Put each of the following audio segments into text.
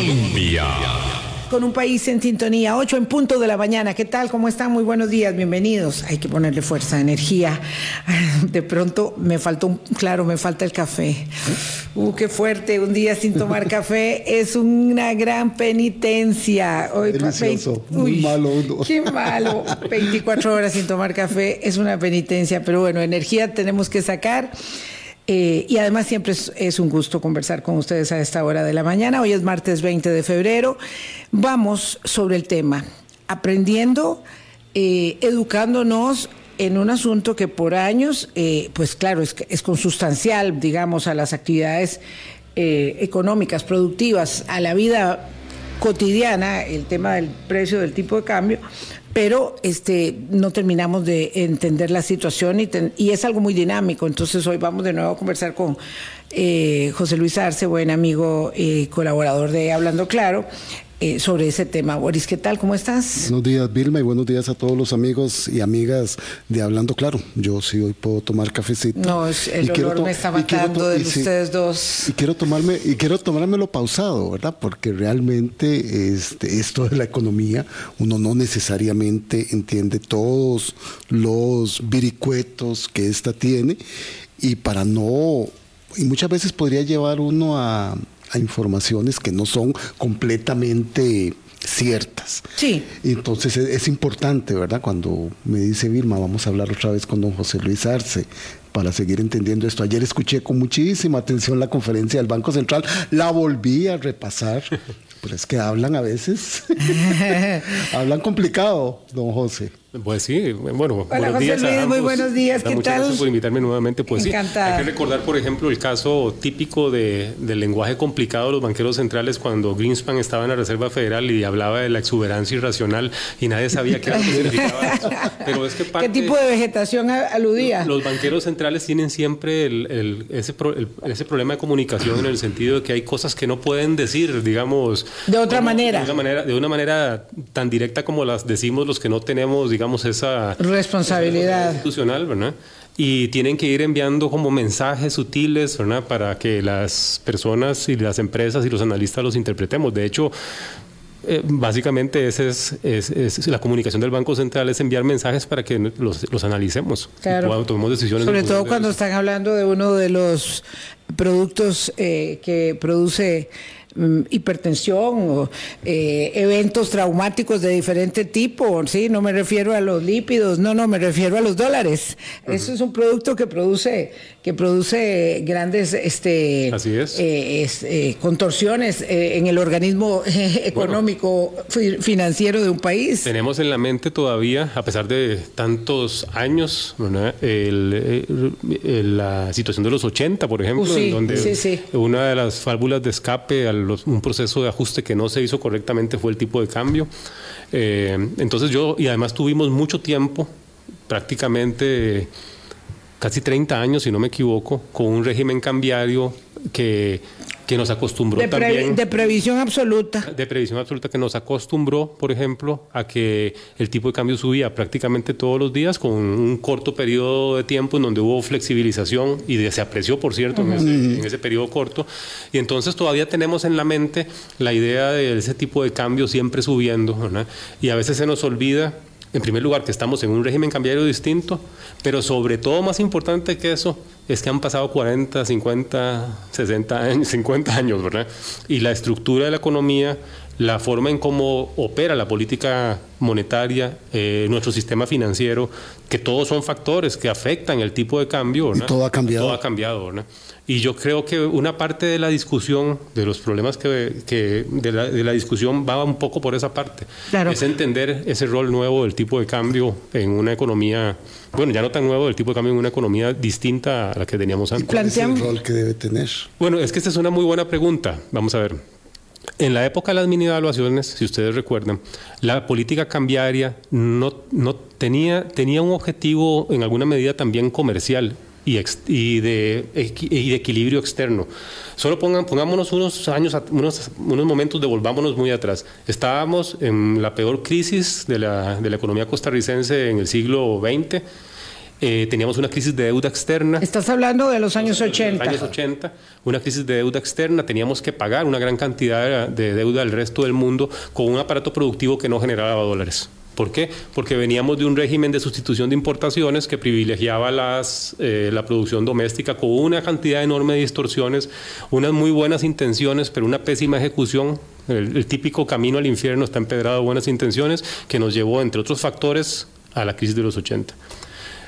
Colombia. Con un país en sintonía, 8 en punto de la mañana. ¿Qué tal? ¿Cómo están? Muy buenos días, bienvenidos. Hay que ponerle fuerza, energía. De pronto me faltó, un, claro, me falta el café. Uh, qué fuerte, un día sin tomar café es una gran penitencia. Hoy, Delicioso, muy malo. Qué malo. 24 horas sin tomar café es una penitencia, pero bueno, energía tenemos que sacar. Eh, y además siempre es, un gusto conversar con ustedes a esta hora de la mañana. Hoy es martes 20 de febrero. Vamos sobre el tema, aprendiendo, eh, educándonos en un asunto que por años, eh, pues claro, es, es, consustancial, digamos, a las actividades económicas, productivas, a la vida cotidiana, el tema del precio del tipo de cambio, pero este no terminamos de entender la situación y, y, es algo muy dinámico. Entonces hoy vamos de nuevo a conversar con eh, José Luis Arce, buen amigo y colaborador de Hablando Claro, eh, sobre ese tema. Boris, ¿qué tal? ¿Cómo estás? Buenos días, Vilma, y buenos días a todos los amigos y amigas de Hablando Claro. Yo sí hoy puedo tomar cafecito. No, el olor me está matando de ustedes dos. Y quiero tomarme y quiero tomármelo pausado, ¿verdad? Porque realmente este, esto de la economía, uno no necesariamente entiende todos los viricuetos que esta tiene y para no y muchas veces podría llevar uno a a informaciones que no son completamente ciertas. Sí. Entonces es, importante, ¿verdad? Cuando me dice Vilma, vamos a hablar otra vez con don José Luis Arce para seguir entendiendo esto. Ayer escuché con muchísima atención la conferencia del Banco Central, la volví a repasar, pero es que hablan a veces, hablan complicado, don José. Pues sí, bueno, buenos días. muy buenos días, ¿qué muchas tal? gracias por invitarme nuevamente. Pues Encantada. sí, hay que recordar, por ejemplo, el caso típico de, del lenguaje complicado de los banqueros centrales cuando Greenspan estaba en la Reserva Federal y hablaba de la exuberancia irracional y nadie sabía qué significaba eso. Pero es que ¿Qué tipo de vegetación aludía? Los banqueros centrales tienen siempre el, ese, ese problema de comunicación en el sentido de que hay cosas que no pueden decir, digamos... De otra manera. De una manera, de una manera tan directa como las decimos los que no tenemos, digamos, digamos, esa responsabilidad institucional, ¿verdad? Y tienen que ir enviando como mensajes sutiles, ¿verdad? Para que las personas y las empresas y los analistas los interpretemos. De hecho, eh, básicamente esa es, es, la comunicación del Banco Central, es enviar mensajes para que los, los analicemos. Claro. tomemos decisiones. Sobre todo cuando están hablando de uno de los productos eh, que produce hipertensión o eh, eventos traumáticos de diferente tipo, ¿sí? No me refiero a los lípidos, no, no, me refiero a los dólares. Eso es un producto que produce, que produce grandes este, eh, eh, contorsiones en el organismo económico financiero de un país. Tenemos en la mente todavía, a pesar de tantos años, la situación de los 80, por ejemplo, uh, donde una de las válvulas de escape al un proceso de ajuste que no se hizo correctamente fue el tipo de cambio. Eh, entonces yo, y además tuvimos mucho tiempo, prácticamente casi 30 años, si no me equivoco, con un régimen cambiario que que nos acostumbró de también. De previsión absoluta. De previsión absoluta, que nos acostumbró, por ejemplo, a que el tipo de cambio subía prácticamente todos los días con un corto periodo de tiempo en donde hubo flexibilización y se apreció, por cierto, en, ese, periodo corto. Y entonces todavía tenemos en la mente la idea de ese tipo de cambio siempre subiendo, Y a veces se nos olvida en primer lugar, que estamos en un régimen cambiario distinto, pero sobre todo más importante que eso es que han pasado 40, 50, 60 años, 50 años, ¿verdad? Y la estructura de la economía, la forma en cómo opera la política monetaria, eh, nuestro sistema financiero, que todos son factores que afectan el tipo de cambio. Y todo ha cambiado. Todo ha cambiado. Y yo creo que una parte de la discusión, de los problemas que, de, la, discusión va un poco por esa parte. Es entender ese rol nuevo del tipo de cambio en una economía, bueno, ya no tan nuevo, del tipo de cambio en una economía distinta a la que teníamos antes. ¿Cuál es el rol que debe tener? Bueno, es que esta es una muy buena pregunta. Vamos a ver. En la época de las mini evaluaciones, si ustedes recuerdan, la política cambiaria no, no tenía, tenía un objetivo en alguna medida también comercial y, de, y de equilibrio externo. Solo pongan, pongámonos unos años, unos, unos momentos, devolvámonos muy atrás. Estábamos en la peor crisis de la, de la economía costarricense en el siglo XX eh, teníamos una crisis de deuda externa. Estás hablando de los años 80. años 80, una crisis de deuda externa, teníamos que pagar una gran cantidad de deuda al resto del mundo con un aparato productivo que no generaba dólares. ¿Por qué? Porque veníamos de un régimen de sustitución de importaciones que privilegiaba las, eh, la producción doméstica con una cantidad enorme de distorsiones, unas muy buenas intenciones, pero una pésima ejecución. El, el típico camino al infierno está empedrado de buenas intenciones que nos llevó, entre otros factores, a la crisis de los 80.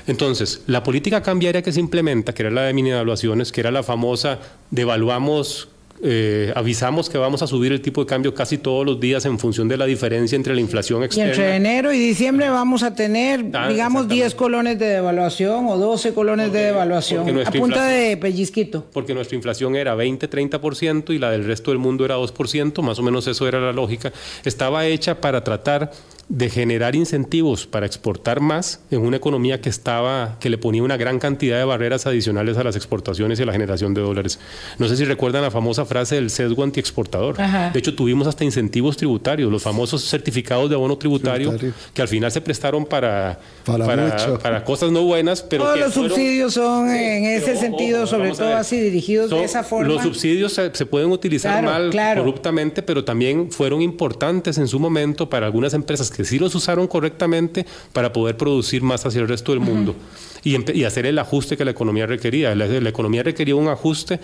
Entonces, la política cambiaria que se implementa, que era la de mini evaluaciones, que era la famosa devaluamos eh, avisamos que vamos a subir el tipo de cambio casi todos los días en función de la diferencia entre la inflación externa. Y entre enero y diciembre vamos a tener, ah, digamos, 10 colones de devaluación o 12 colones de devaluación a punta de pellizquito. Porque nuestra inflación era 20-30% y la del resto del mundo era 2%, más o menos eso era la lógica. Estaba hecha para tratar de generar incentivos para exportar más en una economía que estaba que le ponía una gran cantidad de barreras adicionales a las exportaciones y a la generación de dólares. No sé si recuerdan la famosa frase del sesgo antiexportador. De hecho, tuvimos hasta incentivos tributarios, los famosos certificados de abono tributario, que al final se prestaron para para, cosas no buenas, pero todos los subsidios son en ese sentido, sobre todo así dirigidos de esa forma. Los subsidios se, pueden utilizar mal, corruptamente, pero también fueron importantes en su momento para algunas empresas que sí los usaron correctamente para poder producir más hacia el resto del mundo y, hacer el ajuste que la economía requería. La, economía requería un ajuste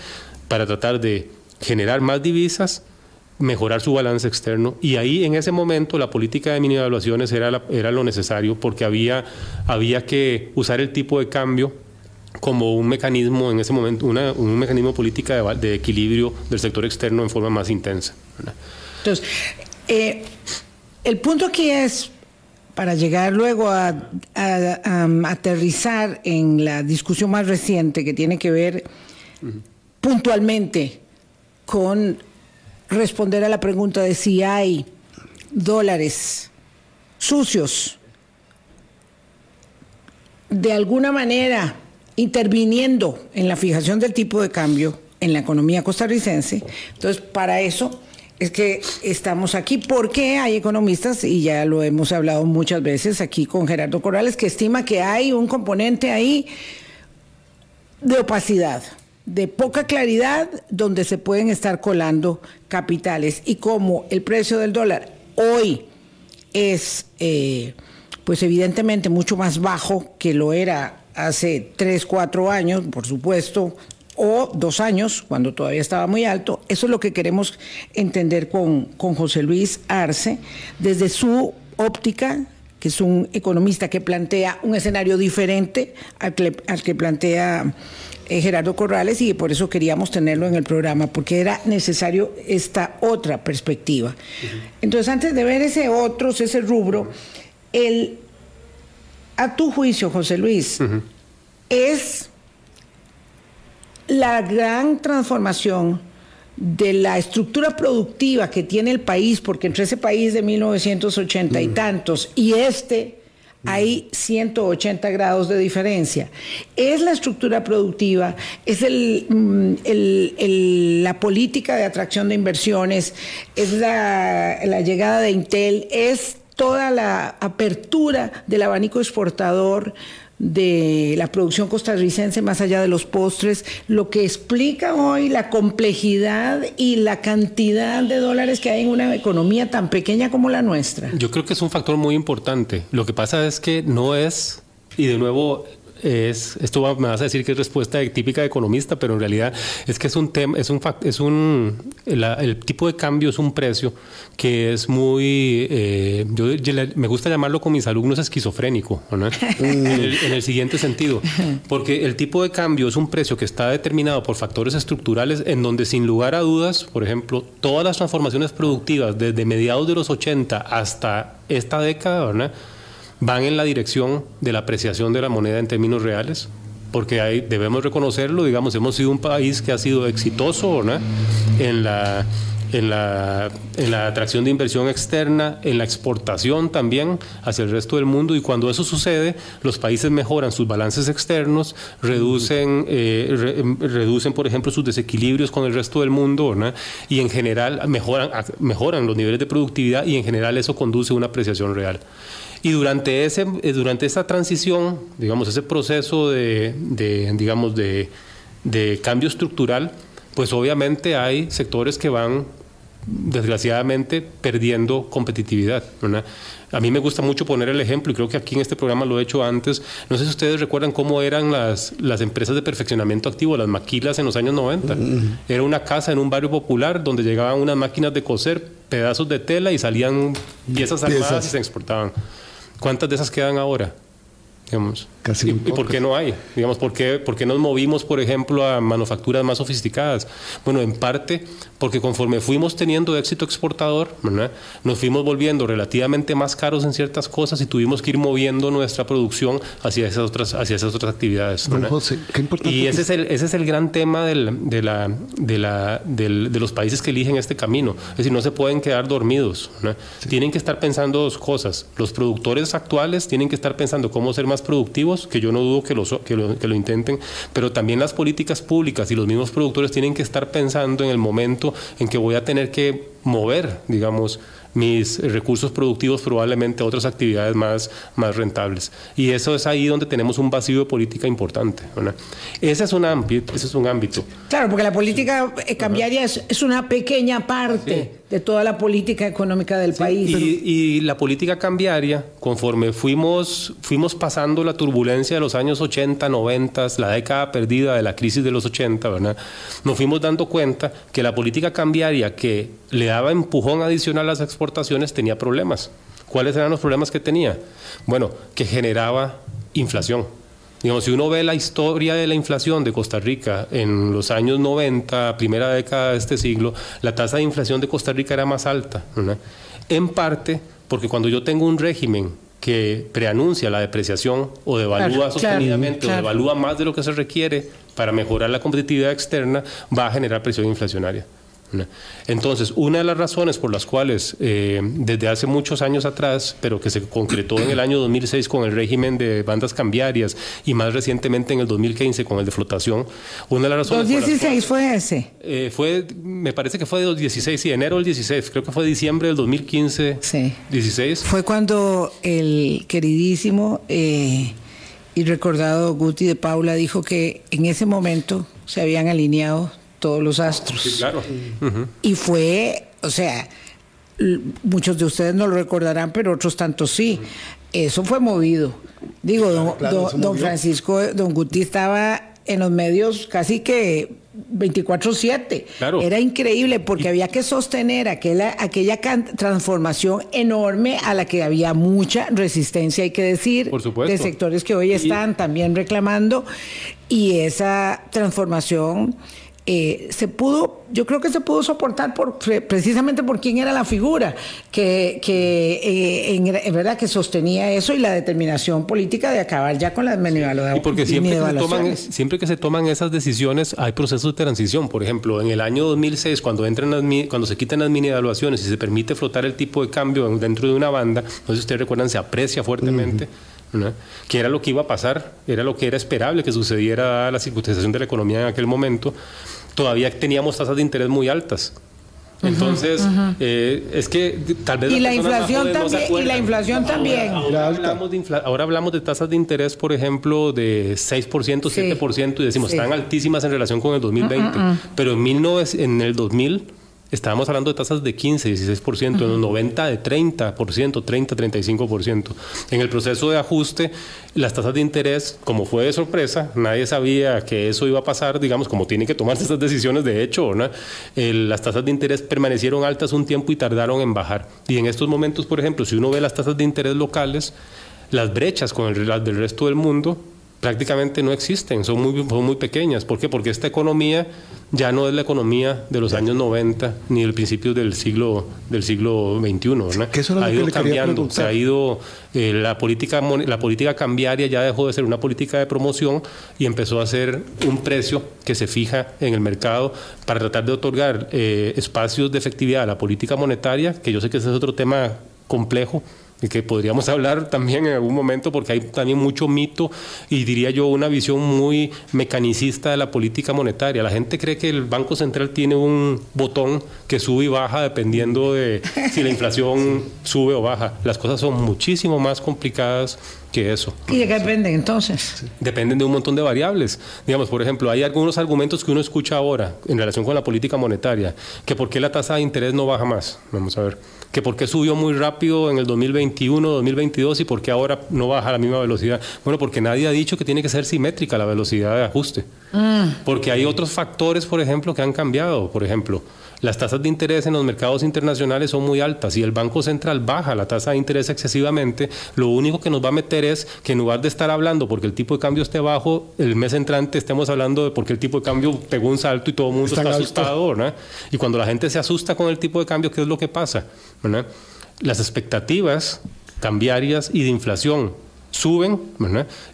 para tratar de generar más divisas, mejorar su balance externo y ahí en ese momento la política de mini evaluaciones era, era lo necesario porque había, había que usar el tipo de cambio como un mecanismo en ese momento, un mecanismo política de, de, equilibrio del sector externo en forma más intensa. Entonces, eh, el punto aquí es, para llegar luego a, aterrizar en la discusión más reciente que tiene que ver puntualmente con responder a la pregunta de si hay dólares sucios de alguna manera interviniendo en la fijación del tipo de cambio en la economía costarricense. Entonces, para eso es que estamos aquí porque hay economistas, y ya lo hemos hablado muchas veces aquí con Gerardo Corrales, que estima que hay un componente ahí de opacidad, de poca claridad, donde se pueden estar colando capitales. Y como el precio del dólar hoy es, eh, pues evidentemente, mucho más bajo que lo era hace tres, cuatro años, por supuesto, o dos años, cuando todavía estaba muy alto. Eso es lo que queremos entender con, con José Luis Arce, desde su óptica, que es un economista que plantea un escenario diferente al que, al que plantea eh, Gerardo Corrales y por eso queríamos tenerlo en el programa, porque era necesario esta otra perspectiva. Entonces, antes de ver ese otro, ese rubro, el, a tu juicio, José Luis, es la gran transformación de la estructura productiva que tiene el país, porque entre ese país de 1980 y tantos y este hay 180 grados de diferencia. Es la estructura productiva, es mm, la política de atracción de inversiones, es la, la llegada de Intel, es toda la apertura del abanico exportador de la producción costarricense más allá de los postres, lo que explica hoy la complejidad y la cantidad de dólares que hay en una economía tan pequeña como la nuestra. Yo creo que es un factor muy importante. Lo que pasa es que no es, y de nuevo es, esto me vas a decir que es respuesta típica de economista, pero en realidad es que es un tema, es un, es un el tipo de cambio es un precio que es muy, eh, yo, me gusta llamarlo con mis alumnos esquizofrénico, ¿no? en, el, siguiente sentido, porque el tipo de cambio es un precio que está determinado por factores estructurales en donde sin lugar a dudas, por ejemplo, todas las transformaciones productivas desde mediados de los 80 hasta esta década, ¿verdad? Van en la dirección de la apreciación de la moneda en términos reales, porque debemos reconocerlo, digamos, hemos sido un país que ha sido exitoso en la en la, en la atracción de inversión externa, en la exportación también hacia el resto del mundo y cuando eso sucede, los países mejoran sus balances externos, reducen, eh, reducen por ejemplo, sus desequilibrios con el resto del mundo y en general mejoran, mejoran los niveles de productividad y en general eso conduce a una apreciación real. Y durante, ese, eh, durante esa transición, digamos, ese proceso de, de digamos, de, de cambio estructural, pues obviamente hay sectores que van desgraciadamente perdiendo competitividad. A mí me gusta mucho poner el ejemplo, y creo que aquí en este programa lo he hecho antes. No sé si ustedes recuerdan cómo eran las, las empresas de perfeccionamiento activo, las maquilas en los años 90. Era una casa en un barrio popular donde llegaban unas máquinas de coser, pedazos de tela y salían piezas armadas y se exportaban. ¿Cuántas de esas quedan ahora? Digamos. Casi ¿Y, por qué no hay? Digamos, ¿por qué, ¿por qué nos movimos, por ejemplo, a manufacturas más sofisticadas? Bueno, en parte porque conforme fuimos teniendo éxito exportador, nos fuimos volviendo relativamente más caros en ciertas cosas y tuvimos que ir moviendo nuestra producción hacia esas otras, hacia esas otras actividades. y ese es, el, ese es el gran tema del, de, la, de, la, del, de los países que eligen este camino. Es decir, no se pueden quedar dormidos. Tienen que estar pensando dos cosas. Los productores actuales tienen que estar pensando cómo ser más productivos, que yo no dudo que lo, que lo, que lo intenten, pero también las políticas públicas y los mismos productores tienen que estar pensando en el momento en que voy a tener que mover, digamos, mis recursos productivos probablemente a otras actividades más, más rentables. Y eso es ahí donde tenemos un vacío de política importante. Ese, es un ámbito, ese es un ámbito. Claro, porque la política eh, cambiaria es, es, una pequeña parte de toda la política económica del país. Y, y, la política cambiaria, conforme fuimos, fuimos pasando la turbulencia de los años 80, 90, la década perdida de la crisis de los 80, ¿verdad? nos fuimos dando cuenta que la política cambiaria que le daba empujón adicional a las exportaciones tenía problemas. ¿Cuáles eran los problemas que tenía? Bueno, que generaba inflación. Digamos, si uno ve la historia de la inflación de Costa Rica en los años 90, primera década de este siglo, la tasa de inflación de Costa Rica era más alta. En parte porque cuando yo tengo un régimen que preanuncia la depreciación o devalúa sostenidamente o devalúa más de lo que se requiere para mejorar la competitividad externa, va a generar presión inflacionaria. Entonces, una de las razones por las cuales eh, desde hace muchos años atrás, pero que se concretó en el año 2006 con el régimen de bandas cambiarias y más recientemente en el 2015 con el de flotación, una de las razones... 2016 fue ese. Eh, fue, me parece que fue de 2016, sí, enero del 16, creo que fue diciembre del 2015. Sí. 16. Fue cuando el queridísimo eh, y recordado Guti de Paula dijo que en ese momento se habían alineado todos los astros. Sí, claro. Y fue, o sea, muchos de ustedes no lo recordarán, pero otros tantos sí. Eso fue movido. Digo, don, Francisco, don Guti estaba en los medios casi que 24/7. Era increíble porque había que sostener aquella, aquella transformación enorme a la que había mucha resistencia, hay que decir, de sectores que hoy están también reclamando. Y esa transformación eh, se pudo, yo creo que se pudo soportar por, precisamente por quién era la figura que, que eh, en, verdad que sostenía eso y la determinación política de acabar ya con las minivaluaciones. Y porque siempre que, se toman, siempre que se toman esas decisiones hay procesos de transición. Por ejemplo, en el año 2006, cuando, entran las, cuando se quitan las mini evaluaciones y se permite flotar el tipo de cambio dentro de una banda, no sé si ustedes recuerdan, se aprecia fuertemente. que era lo que iba a pasar, era lo que era esperable que sucediera a la circunstanciación de la economía en aquel momento todavía teníamos tasas de interés muy altas. Entonces, eh, es que tal vez... Y la inflación también. y la inflación también. Ahora, hablamos de ahora, hablamos de tasas de interés, por ejemplo, de 6%, 7%, y decimos, están altísimas en relación con el 2020. Pero en, 19, en el 2000 Estábamos hablando de tasas de 15, 16%, en los 90 de 30%, 30, 35%. En el proceso de ajuste, las tasas de interés, como fue de sorpresa, nadie sabía que eso iba a pasar, digamos, como tienen que tomarse estas decisiones, de hecho, ¿no? las tasas de interés permanecieron altas un tiempo y tardaron en bajar. Y en estos momentos, por ejemplo, si uno ve las tasas de interés locales, las brechas con el, las del resto del mundo prácticamente no existen, son muy, son muy pequeñas. ¿Por qué? Porque esta economía ya no es la economía de los años 90 ni del principio del siglo del siglo XXI. ha ido cambiando, se ha ido eh, la política la política cambiaria ya dejó de ser una política de promoción y empezó a ser un precio que se fija en el mercado para tratar de otorgar eh, espacios de efectividad a la política monetaria, que yo sé que ese es otro tema complejo y que podríamos hablar también en algún momento porque hay también mucho mito y diría yo una visión muy mecanicista de la política monetaria. La gente cree que el Banco Central tiene un botón que sube y baja dependiendo de si la inflación sube o baja. Las cosas son muchísimo más complicadas que eso. ¿Y de qué dependen entonces? Dependen de un montón de variables. Digamos, por ejemplo, hay algunos argumentos que uno escucha ahora en relación con la política monetaria, que por qué la tasa de interés no baja más. Vamos a ver que por qué subió muy rápido en el 2021, 2022 y por qué ahora no baja a la misma velocidad. Bueno, porque nadie ha dicho que tiene que ser simétrica la velocidad de ajuste. Mm. Porque hay otros factores, por ejemplo, que han cambiado. Por ejemplo, las tasas de interés en los mercados internacionales son muy altas y el Banco Central baja la tasa de interés excesivamente, lo único que nos va a meter es que en lugar de estar hablando porque el tipo de cambio esté bajo, el mes entrante estemos hablando de porque el tipo de cambio pegó un salto y todo el mundo está, asustado. Y cuando la gente se asusta con el tipo de cambio, ¿qué es lo que pasa? Las expectativas cambiarias y de inflación suben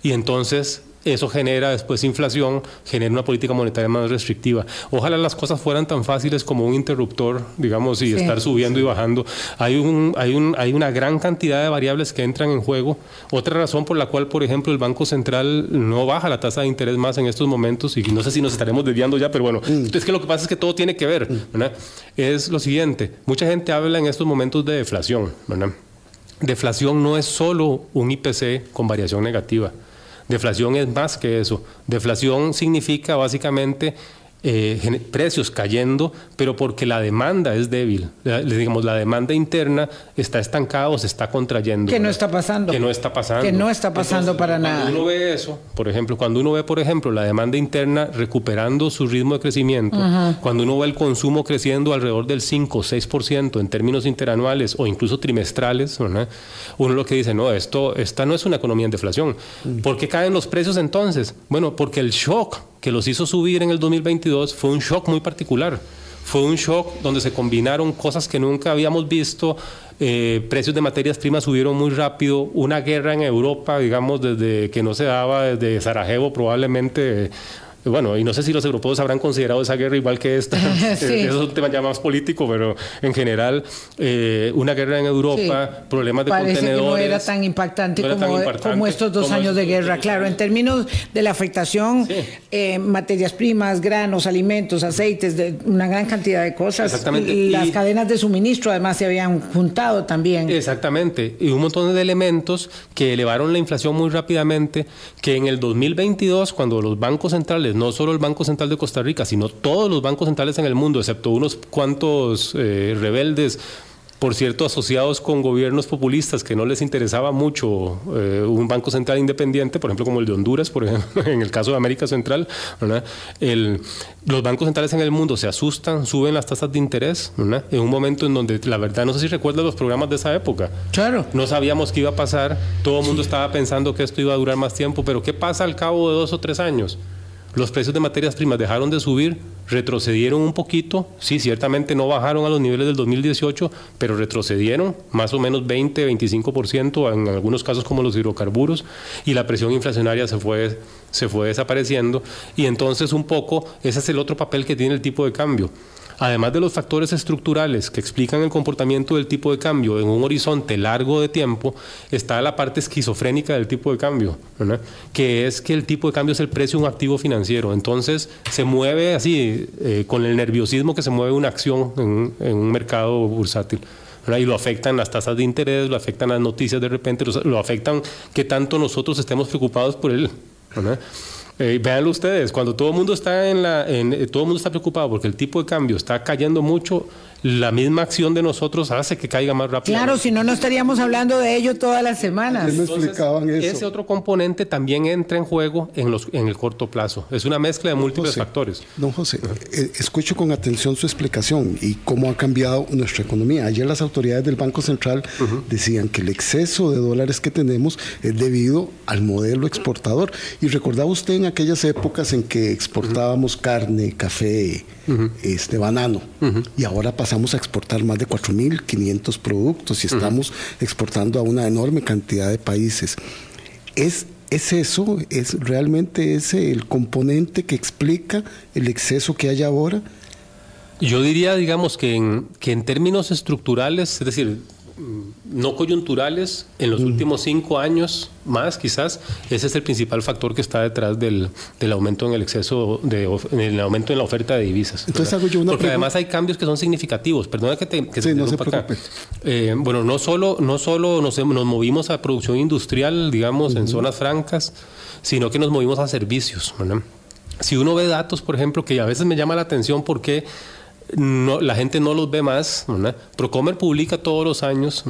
y entonces eso genera después inflación, genera una política monetaria más restrictiva. Ojalá las cosas fueran tan fáciles como un interruptor, digamos, y estar subiendo y bajando. Hay, un, hay, un, hay una gran cantidad de variables que entran en juego. Otra razón por la cual, por ejemplo, el Banco Central no baja la tasa de interés más en estos momentos, y no sé si nos estaremos desviando ya, pero bueno, mm. es que lo que pasa es que todo tiene que ver, mm. Es lo siguiente, mucha gente habla en estos momentos de deflación, Deflación no es solo un IPC con variación negativa. Deflación es más que eso. Deflación significa básicamente eh, precios cayendo, pero porque la demanda es débil. digamos, la demanda interna está estancada o se está contrayendo. Que no está pasando. Que no está pasando. Que no está pasando para nada. Cuando uno ve eso, por ejemplo, cuando uno ve, por ejemplo, la demanda interna recuperando su ritmo de crecimiento, cuando uno ve el consumo creciendo alrededor del 5 o 6% en términos interanuales o incluso trimestrales, uno lo que dice, no, esto, esta no es una economía en deflación. Mm. ¿Por qué caen los precios entonces? Bueno, porque el shock que los hizo subir en el 2022 fue un shock muy particular. Fue un shock donde se combinaron cosas que nunca habíamos visto, eh, precios de materias primas subieron muy rápido, una guerra en Europa, digamos, desde que no se daba, desde Sarajevo probablemente bueno, y no sé si los europeos habrán considerado esa guerra igual que esta, eso es un tema ya más político, pero en general, eh, una guerra en Europa, problemas de Parece Que no era tan impactante, como, estos dos años de guerra. Claro, en términos de la afectación, eh, materias primas, granos, alimentos, aceites, de una gran cantidad de cosas. Exactamente. Y las cadenas de suministro además se habían juntado también. Exactamente. Y un montón de elementos que elevaron la inflación muy rápidamente, que en el 2022, cuando los bancos centrales no solo el Banco Central de Costa Rica, sino todos los bancos centrales en el mundo, excepto unos cuantos eh, rebeldes, por cierto, asociados con gobiernos populistas que no les interesaba mucho eh, un banco central independiente, por ejemplo, como el de Honduras, por ejemplo, en el caso de América Central, los bancos centrales en el mundo se asustan, suben las tasas de interés, en un momento en donde, la verdad, no sé si recuerdas los programas de esa época. Claro. No sabíamos qué iba a pasar, todo el mundo estaba pensando que esto iba a durar más tiempo, pero ¿qué pasa al cabo de dos o tres años? Los precios de materias primas dejaron de subir, retrocedieron un poquito, sí, ciertamente no bajaron a los niveles del 2018, pero retrocedieron más o menos 20, 25% en algunos casos como los hidrocarburos y la presión inflacionaria se fue, se fue desapareciendo y entonces un poco ese es el otro papel que tiene el tipo de cambio Además de los factores estructurales que explican el comportamiento del tipo de cambio en un horizonte largo de tiempo, está la parte esquizofrénica del tipo de cambio, que es que el tipo de cambio es el precio de un activo financiero. Entonces se mueve así, eh, con el nerviosismo que se mueve una acción en, un mercado bursátil. y lo afectan las tasas de interés, lo afectan las noticias de repente, lo, afectan que tanto nosotros estemos preocupados por él. Eh, véanlo ustedes, cuando todo el mundo está en la, en, eh, todo el mundo está preocupado porque el tipo de cambio está cayendo mucho, la misma acción de nosotros hace que caiga más rápido. Claro, si no, no estaríamos hablando de ello todas las semanas. Ese otro componente también entra en juego en, los, en el corto plazo. Es una mezcla de múltiples factores. Don José, eh, escucho con atención su explicación y cómo ha cambiado nuestra economía. Ayer las autoridades del Banco Central decían que el exceso de dólares que tenemos es debido al modelo exportador. Y recordaba usted en aquellas épocas en que exportábamos carne, café, este banano, y ahora pasamos a exportar más de 4.500 productos y estamos exportando a una enorme cantidad de países. ¿Es, ¿Es eso? ¿Es realmente ese el componente que explica el exceso que hay ahora? Yo diría, digamos, que en, que en términos estructurales, es decir, no coyunturales en los últimos cinco años más quizás ese es el principal factor que está detrás del, del aumento en el exceso de en el aumento en la oferta de divisas entonces hago yo una porque además hay cambios que son significativos. Perdona que te que sí, no se acá. Eh, bueno no solo no solo nos, nos movimos a producción industrial digamos en zonas francas sino que nos movimos a servicios ¿verdad? si uno ve datos por ejemplo que a veces me llama la atención porque no, la gente no los ve más. Procomer publica todos los años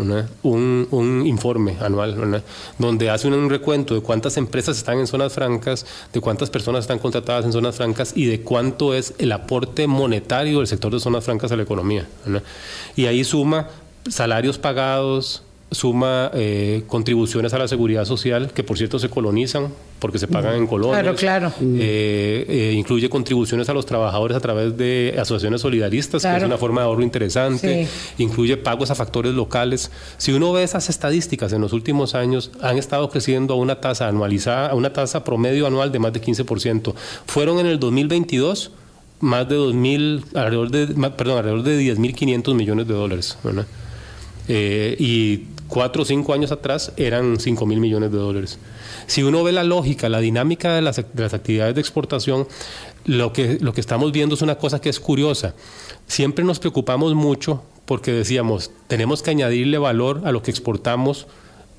un, informe anual donde hace un recuento de cuántas empresas están en zonas francas, de cuántas personas están contratadas en zonas francas y de cuánto es el aporte monetario del sector de zonas francas a la economía. Y ahí suma salarios pagados, suma eh, contribuciones a la seguridad social, que por cierto se colonizan porque se pagan en colonias. Claro, claro. Eh, eh, incluye contribuciones a los trabajadores a través de asociaciones solidaristas, que es una forma de ahorro interesante. Incluye pagos a factores locales. Si uno ve esas estadísticas en los últimos años, han estado creciendo a una tasa anualizada, a una tasa promedio anual de más de 15%. Fueron en el 2022 más de 2.000, alrededor de, perdón, alrededor de 10.500 millones de dólares. y cuatro o cinco años atrás eran 5 mil millones de dólares. Si uno ve la lógica, la dinámica de las, de las, actividades de exportación, lo que, lo que estamos viendo es una cosa que es curiosa. Siempre nos preocupamos mucho porque decíamos, tenemos que añadirle valor a lo que exportamos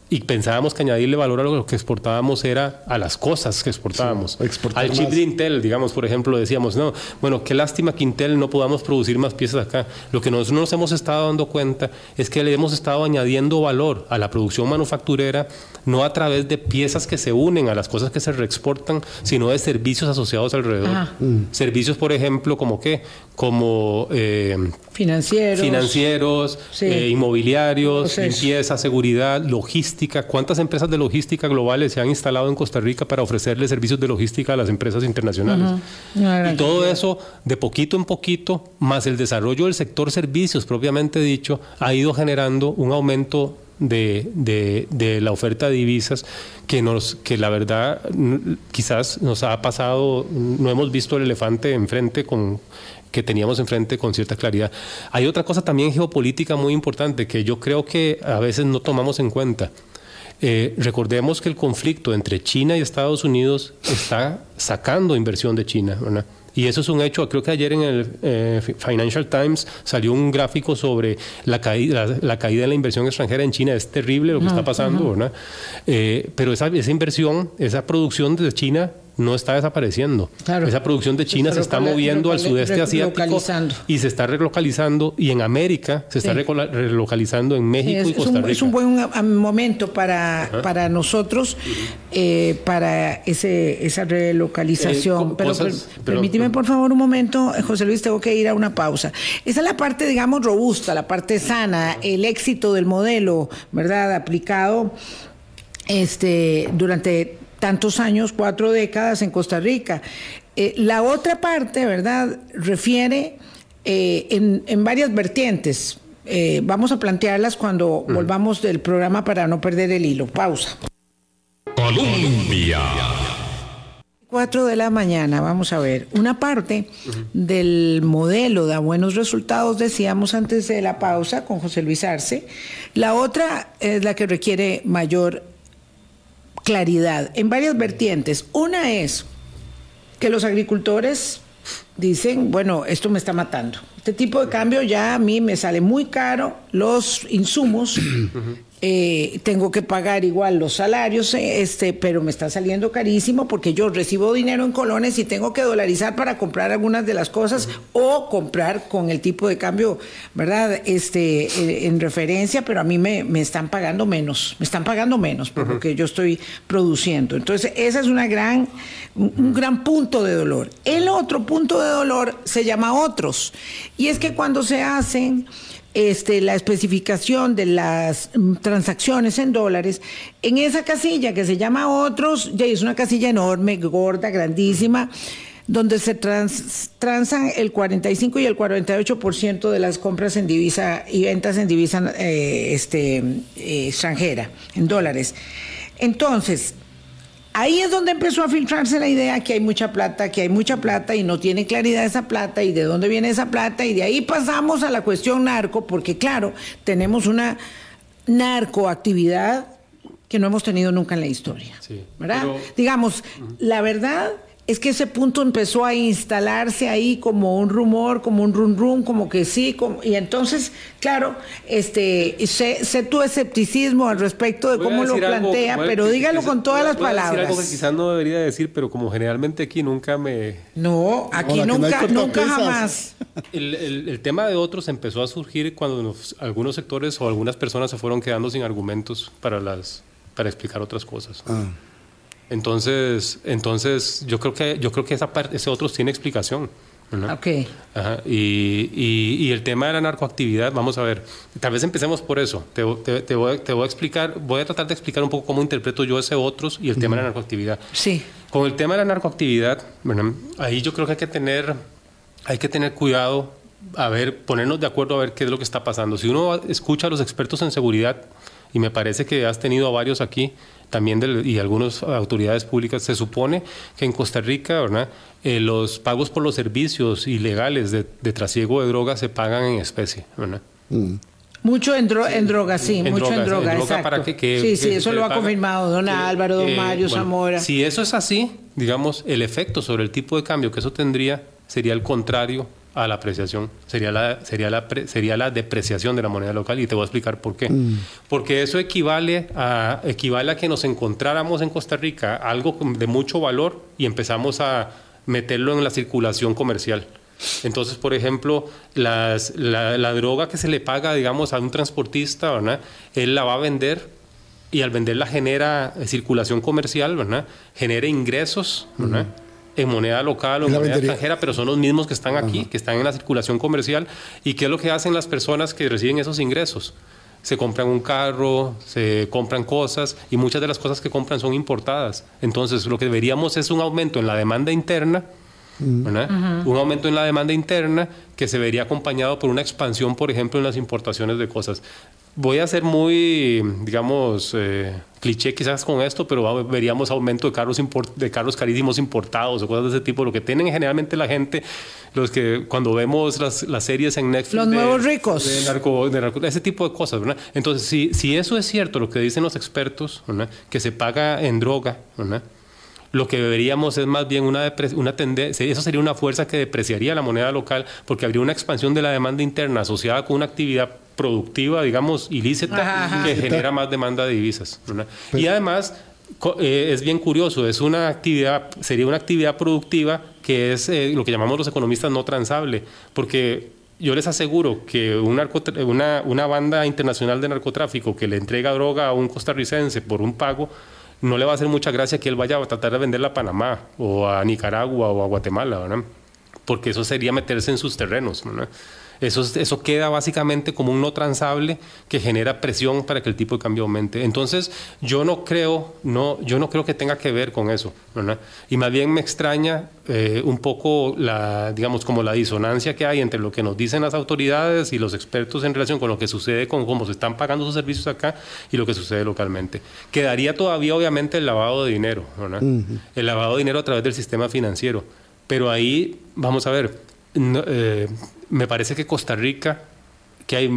y pensábamos que añadirle valor a lo que exportábamos era a las cosas que exportábamos. Al chip de Intel, digamos, por ejemplo, decíamos, no, bueno, qué lástima que Intel no podamos producir más piezas acá. Lo que nosotros nos hemos estado dando cuenta es que le hemos estado añadiendo valor a la producción manufacturera, no a través de piezas que se unen a las cosas que se reexportan, sino de servicios asociados alrededor. Mm. Servicios, por ejemplo, como qué? Como eh, financieros, financieros eh, inmobiliarios, limpieza, seguridad, logística ¿Cuántas empresas de logística globales se han instalado en Costa Rica para ofrecerle servicios de logística a las empresas internacionales? y todo eso, de poquito en poquito, más el desarrollo del sector servicios propiamente dicho, ha ido generando un aumento de, de, la oferta de divisas que nos que la verdad quizás nos ha pasado no hemos visto el elefante enfrente con que teníamos enfrente con cierta claridad. Hay otra cosa también geopolítica muy importante que yo creo que a veces no tomamos en cuenta. Eh, recordemos que el conflicto entre China y Estados Unidos está sacando inversión de China. ¿verdad? Y eso es un hecho. Creo que ayer en el eh, Financial Times salió un gráfico sobre la caída, la, caída de la inversión extranjera en China. Es terrible lo que está pasando, ¿verdad? Eh, pero esa, esa inversión, esa producción desde China no está desapareciendo. Esa producción de China se está, moviendo al sudeste asiático y se está relocalizando y en América se está relocalizando en México y Costa Rica. Es un buen momento para, para nosotros, eh, para ese, esa relocalización. Eh, pero, permíteme por favor un momento, José Luis, tengo que ir a una pausa. Esa es la parte, digamos, robusta, la parte sana, el éxito del modelo, ¿verdad? Aplicado este, durante tantos años, cuatro décadas en Costa Rica. Eh, la otra parte, ¿verdad?, refiere eh, en, varias vertientes. Eh, vamos a plantearlas cuando volvamos del programa para no perder el hilo. Pausa. Colombia. Cuatro de la mañana, vamos a ver. Una parte del modelo da buenos resultados, decíamos antes de la pausa con José Luis Arce. La otra es la que requiere mayor claridad en varias vertientes. Una es que los agricultores dicen, bueno, esto me está matando. Este tipo de cambio ya a mí me sale muy caro, los insumos eh, tengo que pagar igual los salarios, eh, este, pero me está saliendo carísimo porque yo recibo dinero en colones y tengo que dolarizar para comprar algunas de las cosas o comprar con el tipo de cambio, ¿verdad? Este, eh, en referencia, pero a mí me, me, están pagando menos, me están pagando menos por lo que yo estoy produciendo. Entonces, esa es una gran, un gran punto de dolor. El otro punto de dolor se llama otros, y es que cuando se hacen este, la especificación de las mm, transacciones en dólares, en esa casilla que se llama otros, ya es una casilla enorme, gorda, grandísima, donde se transan el 45 y el 48% de las compras en divisa y ventas en divisa eh, este, eh, extranjera, en dólares. Entonces, Ahí es donde empezó a filtrarse la idea que hay mucha plata, que hay mucha plata y no tiene claridad esa plata y de dónde viene esa plata y de ahí pasamos a la cuestión narco porque claro, tenemos una narcoactividad que no hemos tenido nunca en la historia. ¿verdad? Digamos, la verdad es que ese punto empezó a instalarse ahí como un rumor, como un rum rum, como que sí, y entonces, claro, este, sé, tu escepticismo al respecto de cómo lo plantea, pero dígalo con todas las palabras. Decir algo que quizás no debería decir, pero como generalmente aquí nunca me... No, aquí nunca, nunca jamás. El, tema de otros empezó a surgir cuando algunos sectores o algunas personas se fueron quedando sin argumentos para las para explicar otras cosas. Ah. Entonces, entonces yo creo que yo creo que esa parte, ese otros tiene explicación. Okay. Y, y, el tema de la narcoactividad, vamos a ver, tal vez empecemos por eso. Te, te, voy, te, voy, a explicar, voy a tratar de explicar un poco cómo interpreto yo ese otros y el tema de la narcoactividad. Sí. Con el tema de la narcoactividad, ahí yo creo que hay que tener, hay que tener cuidado, a ver, ponernos de acuerdo a ver qué es lo que está pasando. Si uno escucha a los expertos en seguridad, y me parece que has tenido a varios aquí también y algunas autoridades públicas, se supone que en Costa Rica ¿verdad? Eh, los pagos por los servicios ilegales de, trasiego de drogas se pagan en especie. ¿verdad? Mm. Mucho en, drogas, sí, mucho en drogas, sí, sí, eso lo ha confirmado don Álvaro, don Mario, Zamora. Si eso es así, digamos, el efecto sobre el tipo de cambio que eso tendría sería el contrario a la apreciación, sería la, sería la, sería la depreciación de la moneda local y te voy a explicar por qué. Mm. Porque eso equivale a, equivale a que nos encontráramos en Costa Rica algo de mucho valor y empezamos a meterlo en la circulación comercial. Entonces, por ejemplo, las, la, droga que se le paga, digamos, a un transportista, ¿verdad? Él la va a vender y al venderla genera circulación comercial, ¿verdad? Genera ingresos, ¿verdad? En moneda local o en moneda extranjera, pero son los mismos que están aquí, que están en la circulación comercial. ¿Y qué es lo que hacen las personas que reciben esos ingresos? Se compran un carro, se compran cosas y muchas de las cosas que compran son importadas. Entonces, lo que deberíamos es un aumento en la demanda interna, mm. un aumento en la demanda interna que se vería acompañado por una expansión, por ejemplo, en las importaciones de cosas voy a ser muy, digamos, eh, cliché quizás con esto, pero veríamos aumento de carros, de carros carísimos importados o cosas de ese tipo, lo que tienen generalmente la gente, los que cuando vemos las, las series en Netflix. Los nuevos ricos. De ese tipo de cosas, ¿verdad? Entonces, si, si eso es cierto, lo que dicen los expertos, ¿verdad? que se paga en droga, ¿verdad? lo que deberíamos es más bien una, una tendencia, eso sería una fuerza que depreciaría la moneda local porque habría una expansión de la demanda interna asociada con una actividad productiva, digamos, ilícita, que genera más demanda de divisas. y además, eh, es bien curioso, es una actividad, sería una actividad productiva que es eh, lo que llamamos los economistas no transable, porque yo les aseguro que una, una banda internacional de narcotráfico que le entrega droga a un costarricense por un pago, no le va a hacer mucha gracia que él vaya a tratar de venderla a Panamá o a Nicaragua o a Guatemala, ¿verdad? Porque eso sería meterse en sus terrenos, ¿verdad? Eso, eso queda básicamente como un no transable que genera presión para que el tipo de cambio aumente. Entonces, yo no creo, no, yo no creo que tenga que ver con eso, ¿verdad? Y más bien me extraña eh, un poco la, digamos, como la disonancia que hay entre lo que nos dicen las autoridades y los expertos en relación con lo que sucede con cómo se están pagando sus servicios acá y lo que sucede localmente. Quedaría todavía, obviamente, el lavado de dinero, ¿verdad? El lavado de dinero a través del sistema financiero. Pero ahí, vamos a ver, eh, me parece que Costa Rica, que hay,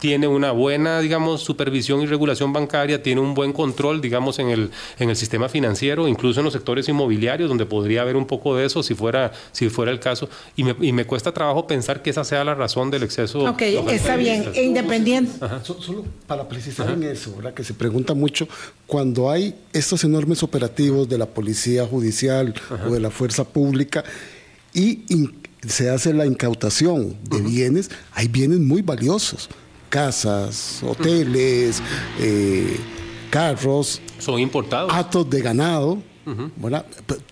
tiene una buena, digamos, supervisión y regulación bancaria, tiene un buen control, digamos, en el, en el sistema financiero, incluso en los sectores inmobiliarios, donde podría haber un poco de eso si fuera, si fuera el caso. Y me, y me cuesta trabajo pensar que esa sea la razón del exceso. Ok, está bien, e independiente. Solo para precisar en eso, ¿verdad? que se pregunta mucho, cuando hay estos enormes operativos de la policía judicial o de la fuerza pública, y se hace la incautación de bienes, hay bienes muy valiosos, casas, hoteles, eh, carros. Son importados. Atos de ganado.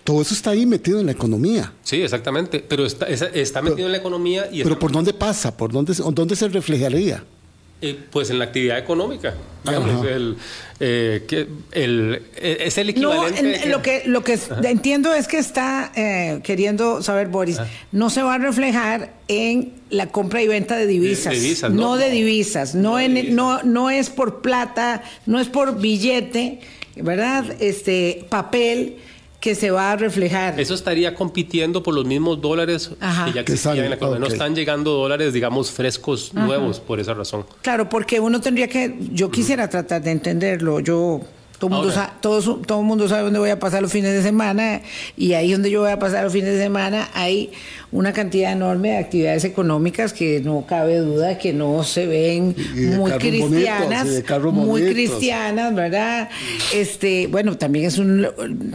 todo eso está ahí metido en la economía. Sí, exactamente. Pero está, está metido en la economía y... Pero ¿por dónde pasa? ¿Por dónde, dónde se reflejaría? Eh, pues en la actividad económica. el, eh, que el, eh, es el equivalente. No, lo que, lo que entiendo es que está queriendo saber, Boris, no se va a reflejar en la compra y venta de divisas. no, de divisas. No, en, no, no es por plata, no es por billete, ¿verdad? Este papel que se va a reflejar. Eso estaría compitiendo por los mismos dólares que ya existían en la economía. No están llegando dólares, digamos, frescos, nuevos, por esa razón. Claro, porque uno tendría que, yo quisiera tratar de entenderlo, yo todo el mundo, sabe, todo, todo mundo sabe dónde voy a pasar los fines de semana y ahí donde yo voy a pasar los fines de semana hay una cantidad enorme de actividades económicas que no cabe duda que no se ven muy cristianas, muy cristianas, ¿verdad? Este, bueno, también es un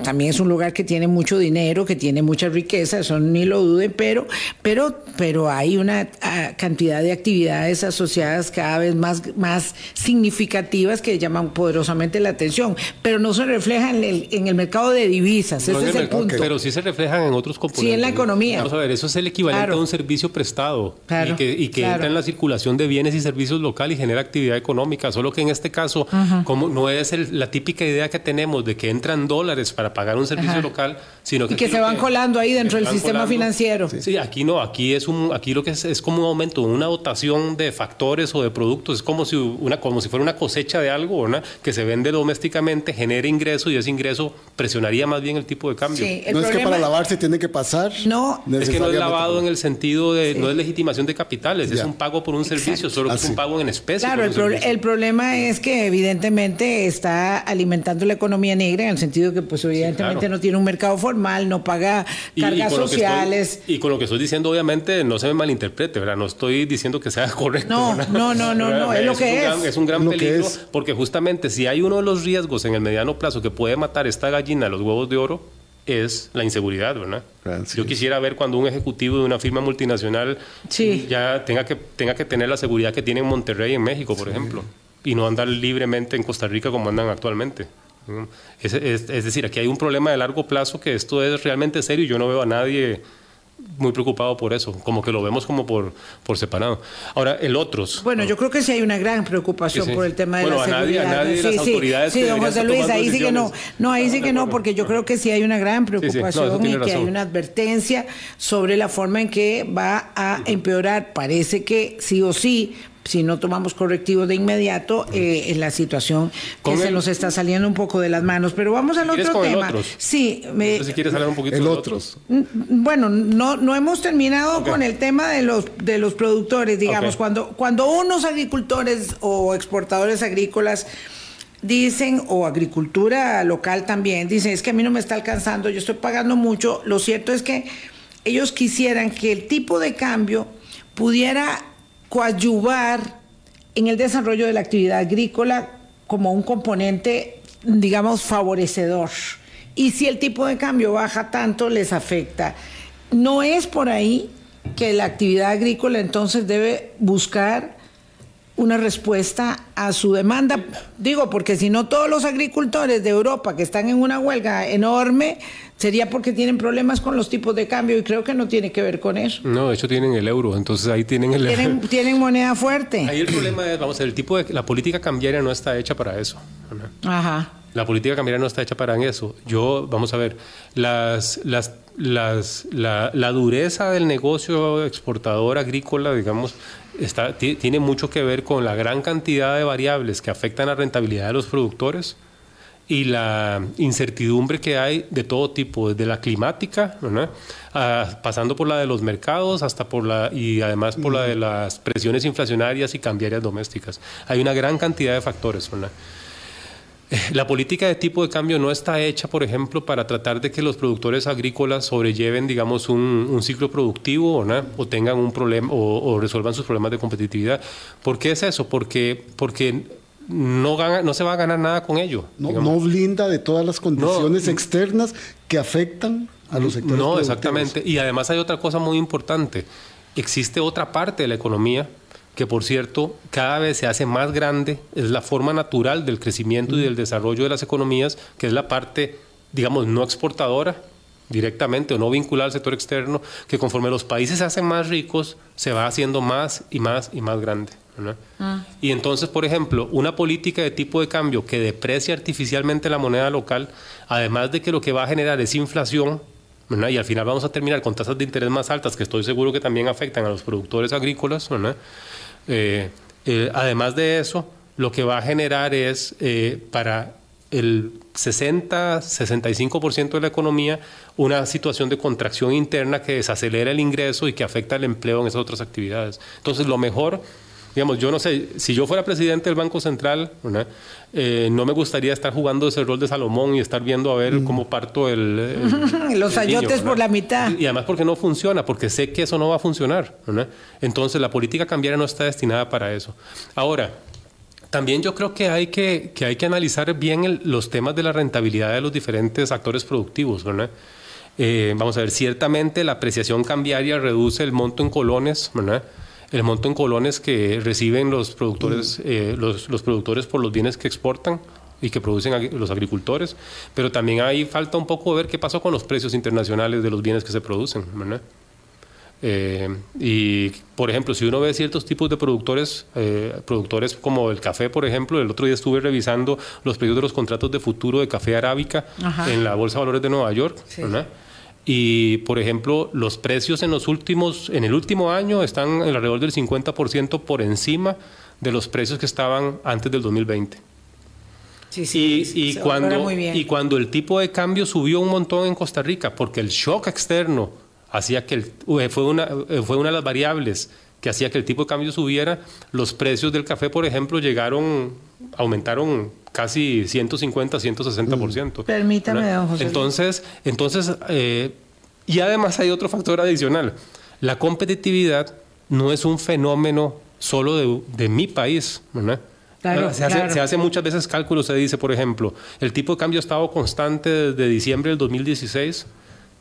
también es un lugar que tiene mucho dinero, que tiene mucha riqueza, eso ni lo duden, pero pero pero hay una ah, cantidad de actividades asociadas cada vez más más significativas que llaman poderosamente la atención pero no se refleja en el, en el mercado de divisas. Ese es el, punto. Pero sí se reflejan en otros componentes. Sí, en la economía. Vamos a ver, eso es el equivalente a un servicio prestado y que, y que entra en la circulación de bienes y servicios local y genera actividad económica. Solo que en este caso, como no es la típica idea que tenemos de que entran dólares para pagar un servicio local, sino que. Y que se van colando ahí dentro del sistema financiero. Sí. aquí no, aquí es un, aquí lo que es, es como un aumento, una dotación de factores o de productos. Es como si una, como si fuera una cosecha de algo, ¿no? Que se vende domésticamente genere ingreso y ese ingreso presionaría más bien el tipo de cambio. no es que para lavarse tiene que pasar. No, es que no es lavado en el sentido de, no es legitimación de capitales, es un pago por un servicio, solo que es un pago en especie. Claro, el, problema es que evidentemente está alimentando la economía negra en el sentido de que pues evidentemente no tiene un mercado formal, no paga cargas sociales. y con lo que estoy diciendo obviamente no se me malinterprete, ¿verdad? No estoy diciendo que sea correcto. No, no, no, no, no, es, lo que es. es un gran peligro porque justamente si hay uno de los riesgos en el mediano plazo que puede matar esta gallina los huevos de oro es la inseguridad, ¿verdad? Yo quisiera ver cuando un ejecutivo de una firma multinacional ya tenga que, tenga que tener la seguridad que tiene en Monterrey, en México, por ejemplo, y no andar libremente en Costa Rica como andan actualmente. Es, es, decir, aquí hay un problema de largo plazo que esto es realmente serio y yo no veo a nadie muy preocupado por eso, como que lo vemos como por, por separado. Ahora, el otros. Bueno, yo creo que sí hay una gran preocupación por el tema de la seguridad. Nadie, sí, las autoridades sí, don José Luis, ahí sí que no. No, ahí sí que no, porque yo creo que sí hay una gran preocupación y que hay una advertencia sobre la forma en que va a empeorar. Parece que sí o sí si no tomamos correctivos de inmediato, eh, la situación que se nos está saliendo un poco de las manos. Pero vamos al otro tema. Sí, me, si quieres hablar un poquito el otros. Mm, bueno, no, no hemos terminado con el tema de los de los productores, digamos, cuando cuando unos agricultores o exportadores agrícolas dicen, o agricultura local también, dicen, es que a mí no me está alcanzando, yo estoy pagando mucho, lo cierto es que ellos quisieran que el tipo de cambio pudiera coadyuvar en el desarrollo de la actividad agrícola como un componente, digamos, favorecedor. Y si el tipo de cambio baja tanto, les afecta. No es por ahí que la actividad agrícola entonces debe buscar una respuesta a su demanda. Digo, porque si no todos los agricultores de Europa que están en una huelga enorme, sería porque tienen problemas con los tipos de cambio y creo que no tiene que ver con eso. No, de hecho tienen el euro, entonces ahí tienen el tienen, tienen moneda fuerte. Ahí el problema es, vamos a ver, el tipo de la política cambiaria no está hecha para eso. Ajá. La política cambiaria no está hecha para eso. Yo, vamos a ver, las, las, las, la, la dureza del negocio exportador agrícola, digamos, está, tiene mucho que ver con la gran cantidad de variables que afectan la rentabilidad de los productores y la incertidumbre que hay de todo tipo, desde la climática, ah, pasando por la de los mercados hasta por la y además por la de las presiones inflacionarias y cambiarias domésticas. Hay una gran cantidad de factores. La política de tipo de cambio no está hecha, por ejemplo, para tratar de que los productores agrícolas sobrelleven, digamos, un, ciclo productivo o tengan un problema o, resuelvan sus problemas de competitividad. ¿Por qué es eso? Porque, porque no, gana, no se va a ganar nada con ello. No, no blinda de todas las condiciones externas que afectan a los sectores. No, exactamente. Y además hay otra cosa muy importante. Existe otra parte de la economía que por cierto cada vez se hace más grande, es la forma natural del crecimiento y del desarrollo de las economías, que es la parte, digamos, no exportadora directamente o no vinculada al sector externo, que conforme los países se hacen más ricos, se va haciendo más y más y más grande. Ah. Y entonces, por ejemplo, una política de tipo de cambio que deprecia artificialmente la moneda local, además de que lo que va a generar es inflación, y al final vamos a terminar con tasas de interés más altas, que estoy seguro que también afectan a los productores agrícolas, eh, eh, además de eso, lo que va a generar es eh, para el 60, 65% de la economía una situación de contracción interna que desacelera el ingreso y que afecta el empleo en esas otras actividades. Entonces, lo mejor, digamos, yo no sé, si yo fuera presidente del Banco Central, eh, no me gustaría estar jugando ese rol de Salomón y estar viendo a ver mm. cómo parto el... Los ayotes por la mitad. Y, además porque no funciona, porque sé que eso no va a funcionar. Entonces, la política cambiaria no está destinada para eso. Ahora, también yo creo que hay que, que hay que analizar bien los temas de la rentabilidad de los diferentes actores productivos, ¿verdad? Eh, vamos a ver, ciertamente la apreciación cambiaria reduce el monto en colones, ¿verdad? El monto en colones que reciben los productores, eh, los, los, productores por los bienes que exportan y que producen los agricultores, pero también ahí falta un poco ver qué pasó con los precios internacionales de los bienes que se producen, ¿verdad? Eh, y, por ejemplo, si uno ve ciertos tipos de productores, eh, productores como el café, por ejemplo, el otro día estuve revisando los precios de los contratos de futuro de café arábica en la Bolsa de Valores de Nueva York. Y, por ejemplo, los precios en los últimos, en el último año están alrededor del 50% por encima de los precios que estaban antes del 2020. Sí, sí, y, y cuando, y cuando el tipo de cambio subió un montón en Costa Rica, porque el shock externo hacía que el, eh, fue, una, eh, fue una de las variables que hacía que el tipo de cambio subiera. Los precios del café, por ejemplo, llegaron, aumentaron casi 150, 160%. Permítame, don José. Entonces, entonces eh, y además hay otro factor adicional. La competitividad no es un fenómeno solo de, de mi país, ¿verdad? Claro, se, hace, se, hace, muchas veces cálculos, se dice, por ejemplo, el tipo de cambio ha estado constante desde diciembre del 2016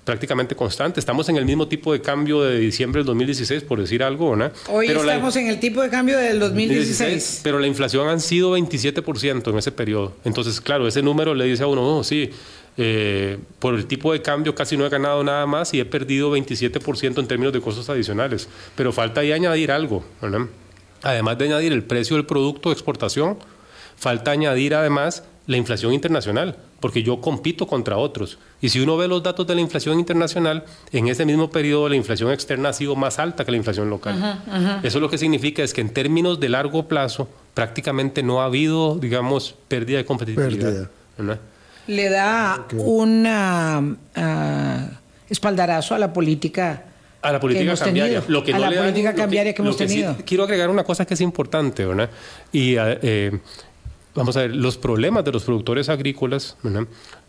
prácticamente constante. Estamos en el mismo tipo de cambio de diciembre del 2016, por decir algo, ¿no? Hoy estamos en el tipo de cambio del 2016. Pero la inflación han sido 27% en ese periodo. Entonces, claro, ese número le dice a uno, no, sí, eh, por el tipo de cambio casi no he ganado nada más y he perdido 27% en términos de costos adicionales. Pero falta ahí añadir algo, ¿verdad? Además de añadir el precio del producto de exportación, falta añadir además la inflación internacional porque yo compito contra otros. Y si uno ve los datos de la inflación internacional, en ese mismo periodo la inflación externa ha sido más alta que la inflación local. Eso lo que significa es que en términos de largo plazo prácticamente no ha habido, digamos, pérdida de competitividad. Le da un ah, espaldarazo a la política a la política cambiaria. Lo que a la política cambiaria que hemos tenido. quiero agregar una cosa que es importante, ¿verdad? Y eh, vamos a ver, los problemas de los productores agrícolas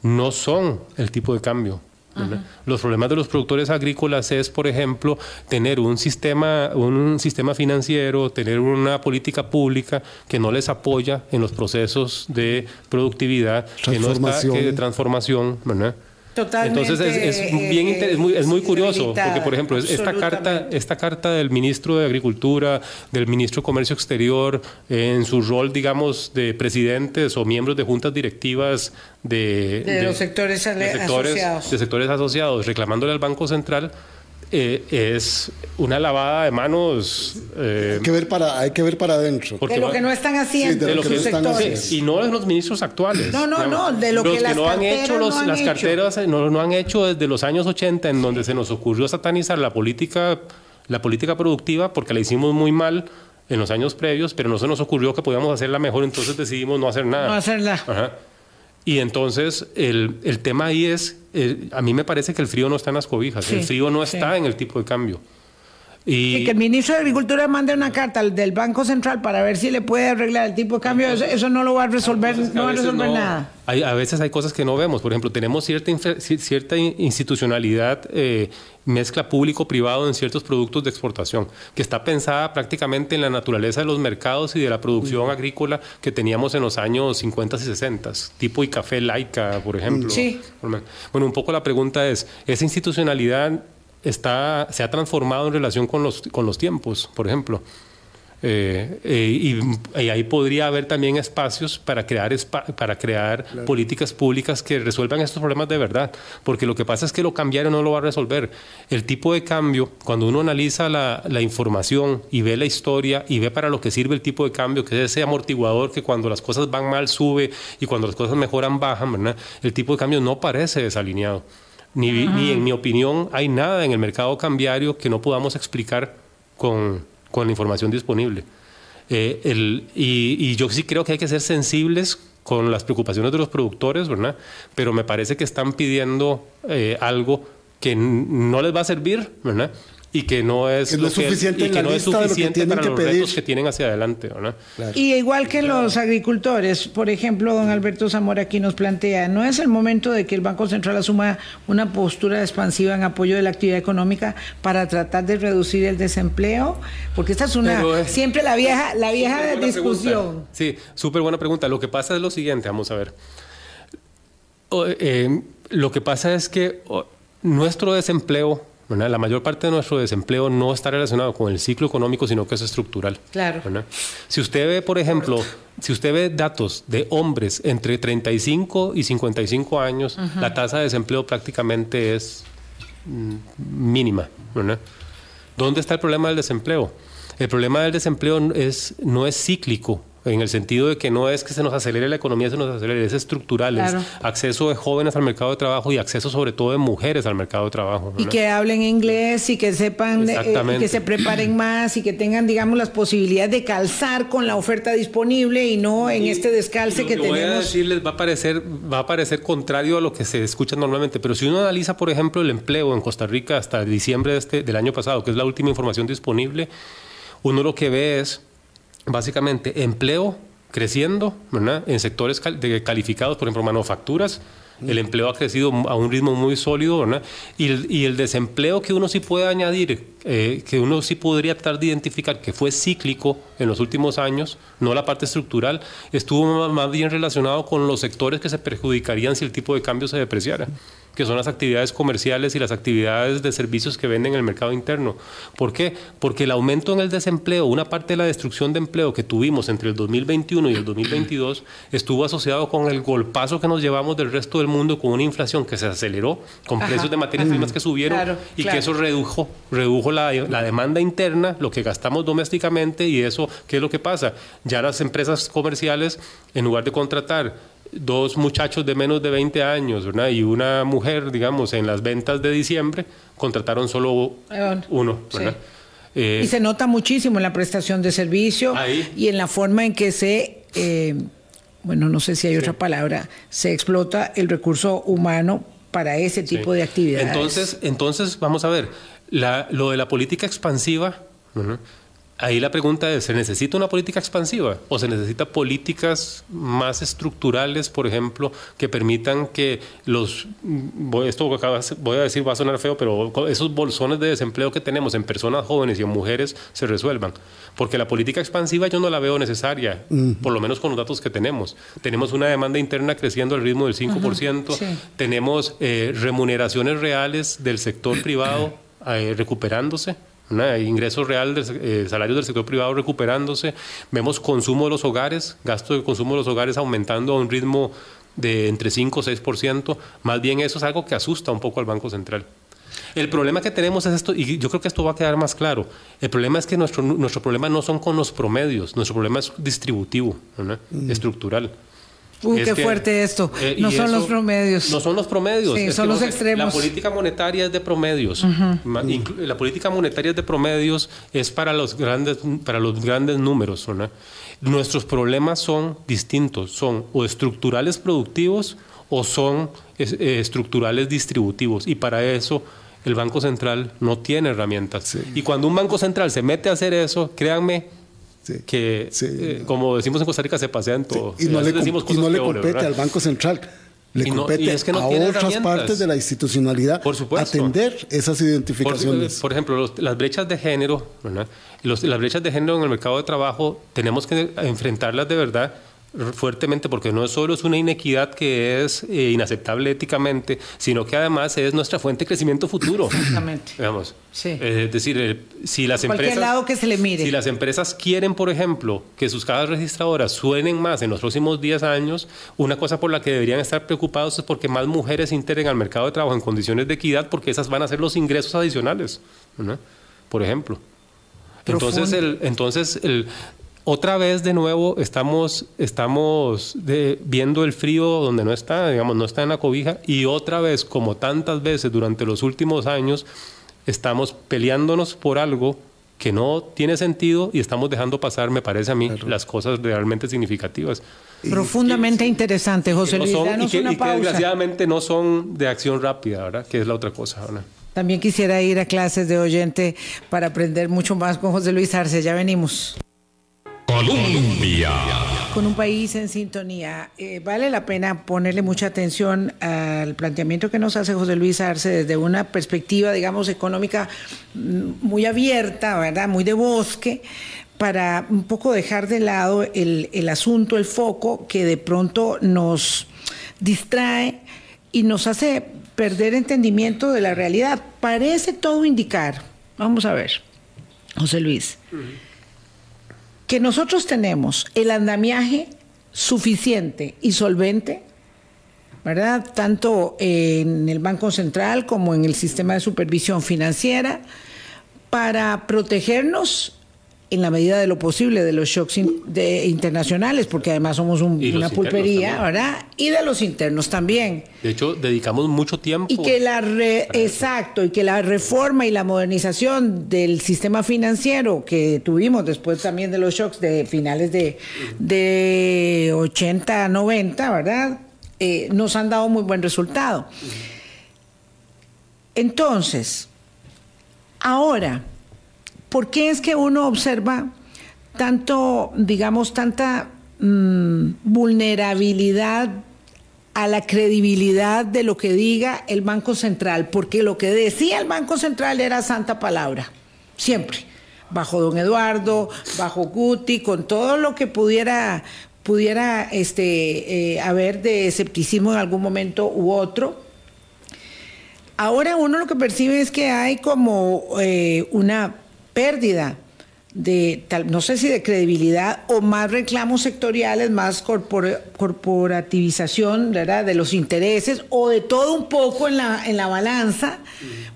no son el tipo de cambio. Los problemas de los productores agrícolas es, por ejemplo, tener un sistema, un sistema financiero, tener una política pública que no les apoya en los procesos de productividad, que no está, de transformación. ¿verdad? Entonces es, bien es muy, es muy curioso, porque por ejemplo, esta carta, esta carta del ministro de Agricultura, del ministro de Comercio Exterior, en su rol, digamos, de presidentes o miembros de juntas directivas de, de, los sectores, asociados. de sectores asociados, reclamándole al Banco Central, eh, es una lavada de manos. Eh, hay, que ver para, hay que ver para adentro. de lo que no están haciendo. de lo que están haciendo. y no de los ministros actuales. No, no, no, de lo que, las no han hecho los, las carteras, no, no han hecho desde los años 80, en donde se nos ocurrió satanizar la política, la política productiva, porque la hicimos muy mal en los años previos, pero no se nos ocurrió que podíamos hacerla mejor, entonces decidimos no hacer nada. No hacerla. Ajá. Y entonces el, el tema ahí es, eh, a mí me parece que el frío no está en las cobijas, el frío no está en el tipo de cambio. Y, que el ministro de Agricultura mande una carta al del Banco Central para ver si le puede arreglar el tipo de cambio, eso, no lo va a resolver, no va a resolver nada. Hay, a veces hay cosas que no vemos. Por ejemplo, tenemos cierta, cierta institucionalidad, eh, mezcla público-privado en ciertos productos de exportación, que está pensada prácticamente en la naturaleza de los mercados y de la producción agrícola que teníamos en los años 50 y 60, tipo y café laica, por ejemplo. Sí. Bueno, un poco la pregunta es, ¿esa institucionalidad está, se ha transformado en relación con los, con los tiempos, por ejemplo. Eh, eh, y, ahí podría haber también espacios para crear, para crear políticas públicas que resuelvan estos problemas de verdad, porque lo que pasa es que lo cambiaron no lo va a resolver. El tipo de cambio, cuando uno analiza la, la, información y ve la historia y ve para lo que sirve el tipo de cambio, que es ese amortiguador que cuando las cosas van mal sube y cuando las cosas mejoran bajan, ¿verdad? el tipo de cambio no parece desalineado. Ni, en mi opinión hay nada en el mercado cambiario que no podamos explicar con, con la información disponible. Eh, el, y, yo sí creo que hay que ser sensibles con las preocupaciones de los productores, ¿verdad? Pero me parece que están pidiendo eh, algo que no les va a servir, ¿verdad? Y que no es, suficiente, que no es suficiente para los retos que tienen hacia adelante. Y igual que los agricultores, por ejemplo, don Alberto Zamora aquí nos plantea, ¿no es el momento de que el Banco Central asuma una postura expansiva en apoyo de la actividad económica para tratar de reducir el desempleo? Porque esta es una siempre la vieja la vieja discusión. Sí, súper buena pregunta. Lo que pasa es lo siguiente, vamos a ver. Eh, lo que pasa es que nuestro desempleo la mayor parte de nuestro desempleo no está relacionado con el ciclo económico, sino que es estructural. Claro. Si usted ve, por ejemplo, si usted ve datos de hombres entre 35 y 55 años, la tasa de desempleo prácticamente es mm, mínima. ¿Dónde está el problema del desempleo? El problema del desempleo es, no es cíclico, en el sentido de que no es que se nos acelere la economía, se nos acelere, es estructural, es acceso de jóvenes al mercado de trabajo y acceso sobre todo de mujeres al mercado de trabajo. Y que hablen inglés y que sepan, eh, que se preparen más y que tengan, digamos, las posibilidades de calzar con la oferta disponible y no en este descalce que tenemos. Voy a decirles, va a parecer, va a parecer contrario a lo que se escucha normalmente, pero si uno analiza, por ejemplo, el empleo en Costa Rica hasta diciembre de este, del año pasado, que es la última información disponible, uno lo que ve es básicamente empleo creciendo en sectores calificados, por ejemplo, manufacturas. El empleo ha crecido a un ritmo muy sólido, Y el, desempleo que uno sí puede añadir, eh, que uno sí podría tratar de identificar que fue cíclico en los últimos años, no la parte estructural, estuvo más bien relacionado con los sectores que se perjudicarían si el tipo de cambio se depreciara que son las actividades comerciales y las actividades de servicios que venden en el mercado interno. ¿Por qué? Porque el aumento en el desempleo, una parte de la destrucción de empleo que tuvimos entre el 2021 y el 2022, estuvo asociado con el golpazo que nos llevamos del resto del mundo con una inflación que se aceleró, con precios de materias primas que subieron y que eso redujo, redujo la, la demanda interna, lo que gastamos domésticamente y eso, ¿qué es lo que pasa? Ya las empresas comerciales, en lugar de contratar dos muchachos de menos de 20 años ¿verdad? y una mujer, digamos, en las ventas de diciembre, contrataron solo uno. Eh, y se nota muchísimo en la prestación de servicio y en la forma en que se, eh, bueno, no sé si hay otra palabra, se explota el recurso humano para ese tipo de actividades. Entonces, entonces, vamos a ver, la, lo de la política expansiva, Ahí la pregunta es, ¿se necesita una política expansiva o se necesita políticas más estructurales, por ejemplo, que permitan que los, esto voy a decir va a sonar feo, pero esos bolsones de desempleo que tenemos en personas jóvenes y en mujeres se resuelvan? Porque la política expansiva yo no la veo necesaria, por lo menos con los datos que tenemos. Tenemos una demanda interna creciendo al ritmo del 5%, tenemos eh, remuneraciones reales del sector privado eh, recuperándose ingresos reales, eh, salarios del sector privado recuperándose, vemos consumo de los hogares, gasto de consumo de los hogares aumentando a un ritmo de entre 5 o 6%, más bien eso es algo que asusta un poco al Banco Central. El problema que tenemos es esto, y yo creo que esto va a quedar más claro. El problema es que nuestro, nuestro problema no son con los promedios, nuestro problema es distributivo, mm. estructural. Uy, qué fuerte esto. Eh, no son los promedios. No son los promedios. Sí, son los extremos. La política monetaria es de promedios. La política monetaria es de promedios es para los grandes, para los grandes números. Nuestros problemas son distintos. Son o estructurales productivos o son eh, estructurales distributivos. Y para eso el Banco Central no tiene herramientas. Y cuando un Banco Central se mete a hacer eso, créanme que, eh, como decimos en Costa Rica, se pasean todo. Y, no le, compete al Banco Central. Le compete a otras partes de la institucionalidad por atender esas identificaciones. Por, ejemplo, las brechas de género, las brechas de género en el mercado de trabajo, tenemos que enfrentarlas de verdad fuertemente porque no solo es una inequidad que es eh, inaceptable éticamente, sino que además es nuestra fuente de crecimiento futuro. Exactamente. Digamos. es decir, si las empresas lado que se le mire. Si las empresas quieren, por ejemplo, que sus cajas registradoras suenen más en los próximos 10 años, una cosa por la que deberían estar preocupados es porque más mujeres integren al mercado de trabajo en condiciones de equidad, porque esas van a ser los ingresos adicionales, por ejemplo. Entonces, el, entonces el, otra vez de nuevo estamos, estamos viendo el frío donde no está, digamos, no está en la cobija, y otra vez, como tantas veces durante los últimos años, estamos peleándonos por algo que no tiene sentido y estamos dejando pasar, me parece a mí, las cosas realmente significativas. Profundamente interesante, José Luis. y, que, desgraciadamente no son de acción rápida, ¿verdad? Que es la otra cosa, ¿verdad? También quisiera ir a clases de oyente para aprender mucho más con José Luis Arce. Ya venimos. Colombia. Con un país en sintonía. Eh, vale la pena ponerle mucha atención al planteamiento que nos hace José Luis Arce desde una perspectiva, digamos, económica mm, muy abierta, ¿verdad? Muy de bosque, para un poco dejar de lado el, el asunto, el foco que de pronto nos distrae y nos hace perder entendimiento de la realidad. Parece todo indicar, vamos a ver, José Luis que nosotros tenemos el andamiaje suficiente y solvente, ¿verdad? Tanto en el Banco Central como en el sistema de supervisión financiera, para protegernos en la medida de lo posible de los shocks internacionales, porque además somos una pulpería, ¿verdad? Y de los internos también. De hecho, dedicamos mucho tiempo. Y que la exacto, y que la reforma y la modernización del sistema financiero que tuvimos después también de los shocks de finales de, de 80, 90, ¿verdad? Eh, nos han dado muy buen resultado. Entonces, ahora ¿Por qué es que uno observa tanto, digamos, tanta mm, vulnerabilidad a la credibilidad de lo que diga el Banco Central? Porque lo que decía el Banco Central era santa palabra, siempre, bajo don Eduardo, bajo Guti, con todo lo que pudiera pudiera este, eh, haber de escepticismo en algún momento u otro. Ahora uno lo que percibe es que hay como eh, una pérdida de tal, no sé si de credibilidad o más reclamos sectoriales, más corporativización ¿verdad? de los intereses o de todo un poco en la, en la balanza,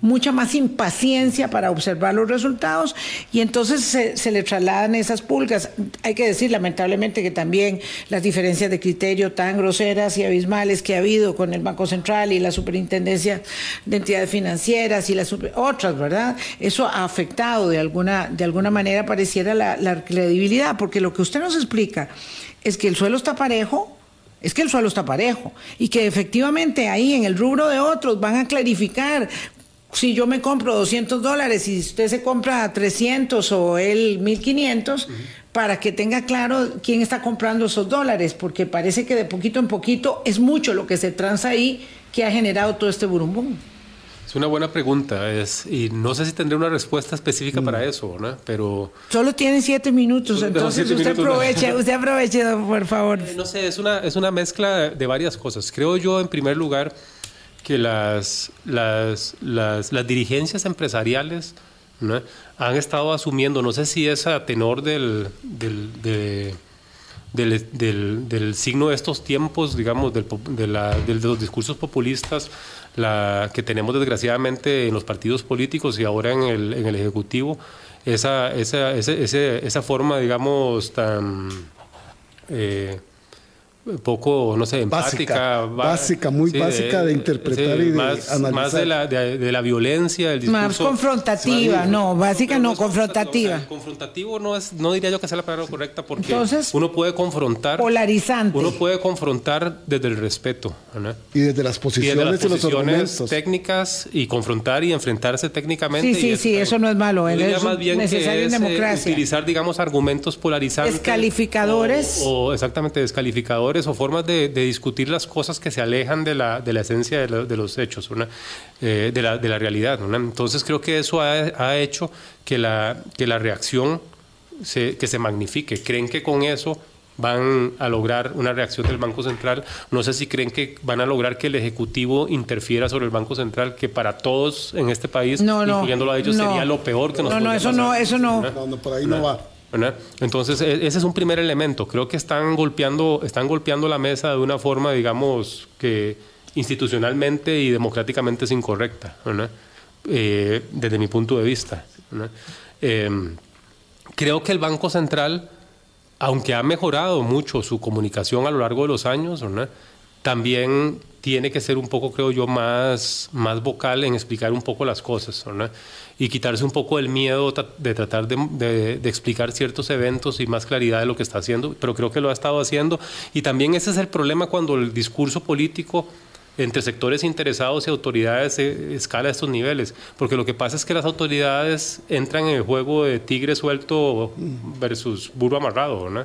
mucha más impaciencia para observar los resultados y entonces se, le trasladan esas pulgas. Hay que decir lamentablemente que también las diferencias de criterio tan groseras y abismales que ha habido con el Banco Central y la Superintendencia de Entidades Financieras y las otras, ¿verdad? Eso ha afectado de alguna, de alguna manera pareciera la, la credibilidad, porque lo que usted nos explica es que el suelo está parejo, es que el suelo está parejo y que efectivamente ahí en el rubro de otros van a clarificar si yo me compro 200 dólares y usted se compra 300 o él 1500, para que tenga claro quién está comprando esos dólares, porque parece que de poquito en poquito es mucho lo que se transa ahí que ha generado todo este burumbum. Una buena pregunta, es, y no sé si tendré una respuesta específica para mm. eso, ¿no? Pero... Solo tienen siete minutos, entonces usted aproveche, usted aproveche, por favor. Eh, no sé, es una, es una mezcla de varias cosas. Creo yo, en primer lugar, que las, las, las, las dirigencias empresariales ¿no? han estado asumiendo, no sé si es a tenor del, del, del, del, signo de estos tiempos, digamos, del, de, la, de, los discursos populistas la, que tenemos desgraciadamente en los partidos políticos y ahora en el, en el Ejecutivo, esa, esa, esa forma, digamos, tan... Eh, poco, no sé, empática. Básica, muy básica de interpretar y de más, analizar. Más de la, de, la violencia, del discurso. Más confrontativa, no, básica no, confrontativa. confrontativo no es, no diría yo que sea la palabra correcta porque Entonces, uno puede confrontar. Polarizante. Uno puede confrontar desde el respeto. Y desde las posiciones y, desde las posiciones técnicas y confrontar y enfrentarse técnicamente. Sí, sí, sí, eso no es malo. Es más bien necesario en eh, democracia. utilizar, digamos, argumentos polarizantes. Descalificadores. o exactamente, descalificadores o formas de, discutir las cosas que se alejan de la, de la esencia de, los hechos, eh, de, la, de, la, realidad. Entonces creo que eso ha, hecho que la, que la reacción se, que se magnifique. Creen que con eso van a lograr una reacción del Banco Central. No sé si creen que van a lograr que el Ejecutivo interfiera sobre el Banco Central, que para todos en este país, incluyéndolo a ellos, sería lo peor que nos No, no, eso no, eso no. no. por ahí no va. Entonces, e, ese es un primer elemento. Creo que están golpeando, están golpeando la mesa de una forma, digamos, que institucionalmente y democráticamente es incorrecta, eh, desde mi punto de vista. Em, creo que el Banco Central, aunque ha mejorado mucho su comunicación a lo largo de los años, también tiene que ser un poco, creo yo, más, más vocal en explicar un poco las cosas, ¿no? Y quitarse un poco el miedo de tratar de, de, explicar ciertos eventos y más claridad de lo que está haciendo, pero creo que lo ha estado haciendo. Y también ese es el problema cuando el discurso político entre sectores interesados y autoridades escala a estos niveles, porque lo que pasa es que las autoridades entran en el juego de tigre suelto versus burro amarrado, ¿no?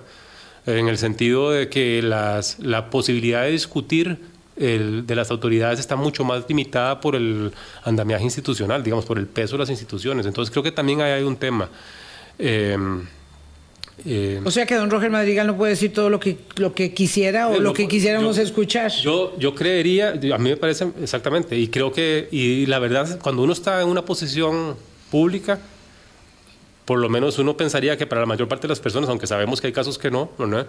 en el sentido de que las, la posibilidad de discutir de las autoridades está mucho más limitada por el andamiaje institucional, digamos, por el peso de las instituciones. Entonces creo que también hay, un tema. Em, em, o sea que don Roger Madrigal no puede decir todo lo que, lo que quisiera o lo, que quisiéramos escuchar. Yo, yo creería, a mí me parece exactamente, y creo que, y la verdad, cuando uno está en una posición pública, por lo menos uno pensaría que para la mayor parte de las personas, aunque sabemos que hay casos que no, ¿no?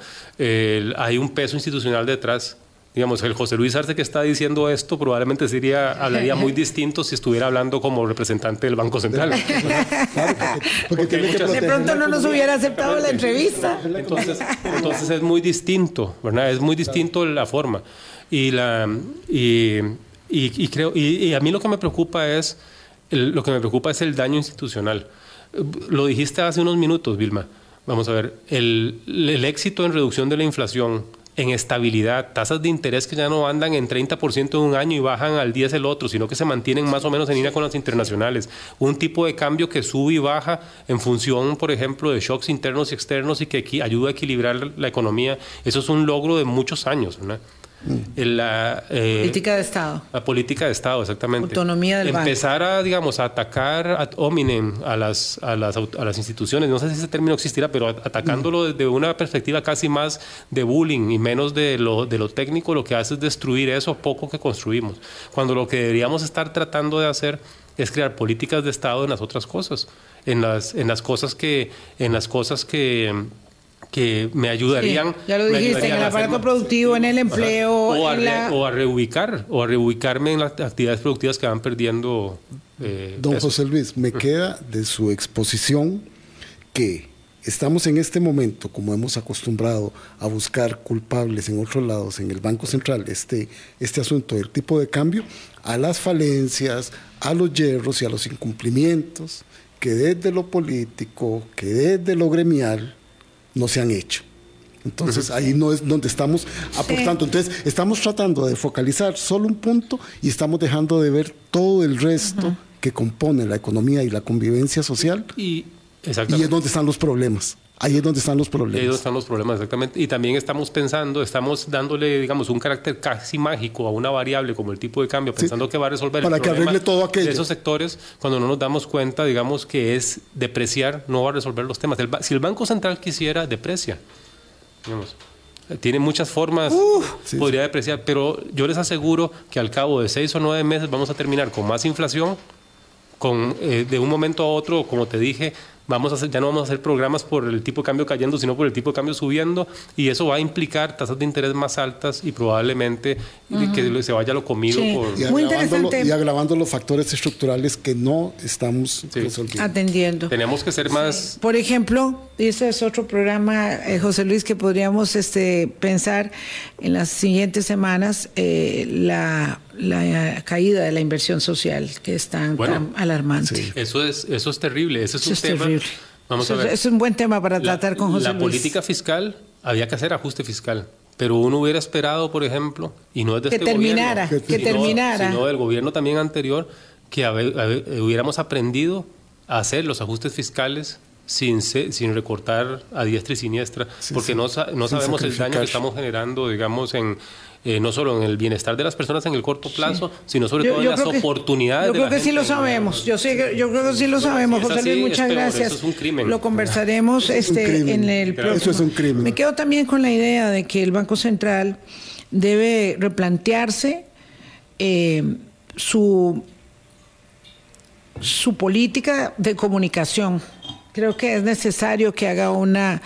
hay un peso institucional detrás digamos, el José Luis Arce que está diciendo esto probablemente sería, hablaría muy distinto si estuviera hablando como representante del Banco Central. de pronto no nos hubiera aceptado la entrevista. Entonces, entonces es muy distinto, ¿verdad? Es muy distinto la forma. Y, la, y, y, creo, y, a mí lo que me preocupa es, lo que me preocupa es el daño institucional. Lo dijiste hace unos minutos, Vilma. Vamos a ver, el, el éxito en reducción de la inflación, en estabilidad, tasas de interés que ya no andan en 30% en un año y bajan al 10 el otro, sino que se mantienen más o menos en línea con las internacionales. Un tipo de cambio que sube y baja en función, por ejemplo, de shocks internos y externos y que ayuda a equilibrar la economía. Eso es un logro de muchos años. La eh, política de Estado. La política de Estado, exactamente. Autonomía del Empezar a, digamos, a atacar ad hominem a las, a, las, a las instituciones. No sé si ese término existirá, pero atacándolo desde una perspectiva casi más de bullying y menos de lo, de lo técnico, lo que hace es destruir eso poco que construimos. Cuando lo que deberíamos estar tratando de hacer es crear políticas de Estado en las otras cosas, en las, en las cosas que, en las cosas que que me ayudarían. ya lo dijiste, en el aparato productivo, en el empleo. O a, o a, reubicar, o a reubicarme en las actividades productivas que van perdiendo. Eh, Don José Luis, me queda de su exposición que estamos en este momento, como hemos acostumbrado a buscar culpables en otros lados, en el Banco Central, este, este asunto del tipo de cambio, a las falencias, a los hierros y a los incumplimientos que desde lo político, que desde lo gremial, no se han hecho. Entonces ahí no es donde estamos aportando. Entonces estamos tratando de focalizar solo un punto y estamos dejando de ver todo el resto que compone la economía y la convivencia social. Y, y es donde están los problemas. Ahí es donde están los problemas. Ahí es donde están los problemas, exactamente. Y también estamos pensando, estamos dándole, digamos, un carácter casi mágico a una variable como el tipo de cambio, pensando que va a resolver Para el que arregle todo aquello. de esos sectores, cuando no nos damos cuenta, digamos, que es depreciar, no va a resolver los temas. si el Banco Central quisiera, deprecia. Digamos tiene muchas formas, podría depreciar, pero yo les aseguro que al cabo de seis o nueve meses vamos a terminar con más inflación, con eh, de un momento a otro, como te dije, vamos a hacer, ya no vamos a hacer programas por el tipo de cambio cayendo, sino por el tipo de cambio subiendo, y eso va a implicar tasas de interés más altas y probablemente que se vaya lo comido por... Y Muy interesante. Y agravando los factores estructurales que no estamos atendiendo. Tenemos que ser más... Por ejemplo, y ese es otro programa, eh, José Luis, que podríamos este, pensar en las siguientes semanas, eh, la la caída de la inversión social que es tan, alarmante. Eso es eso es terrible, eso es un tema. Vamos a ver. Es un buen tema para tratar con José La política fiscal había que hacer ajuste fiscal, pero uno hubiera esperado, por ejemplo, y no es de que este terminara, gobierno, que terminara, sino del gobierno también anterior, que hubiéramos aprendido a hacer los ajustes fiscales sin, sin recortar a diestra y siniestra, porque no, no sabemos el daño que estamos generando, digamos, en, eh, no solo en el bienestar de las personas en el corto plazo, sino sobre todo en las oportunidades. Yo creo que sí lo sabemos, yo, sé, yo creo que sí lo sabemos, José Luis, muchas gracias. Eso es un crimen. Lo conversaremos este, en el próximo. Eso es un crimen. Me quedo también con la idea de que el Banco Central debe replantearse eh, su, su política de comunicación. Creo que es necesario que haga una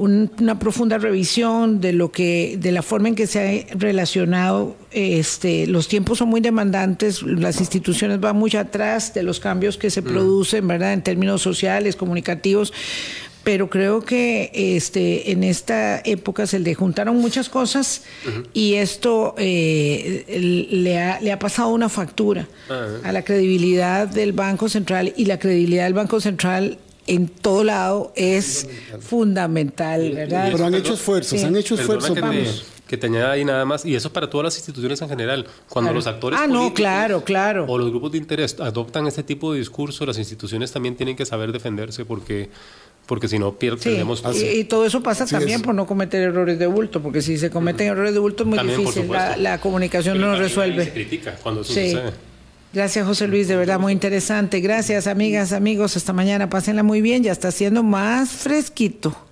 una profunda revisión de lo que, de la forma en que se ha relacionado. Este, los tiempos son muy demandantes, las instituciones van muy atrás de los cambios que se mm. producen, ¿verdad? En términos sociales, comunicativos pero creo que este, en esta época se le juntaron muchas cosas y esto eh, le, ha, le ha pasado una factura a la credibilidad del Banco Central y la credibilidad del Banco Central en todo lado es fundamental, ¿verdad? Pero han hecho esfuerzos, han hecho esfuerzos. Que te, que te añada ahí nada más, y eso para todas las instituciones en general. Cuando los actores ah, no, claro, claro. o los grupos de interés adoptan este tipo de discurso, las instituciones también tienen que saber defenderse porque porque si no perdemos y, y, todo eso pasa también por no cometer errores de bulto porque si se cometen errores de bulto es muy difícil la, la, comunicación no resuelve se critica cuando eso sucede Gracias, José Luis, de verdad muy interesante. Gracias, amigas, amigos. Hasta mañana. Pásenla muy bien. Ya está siendo más fresquito.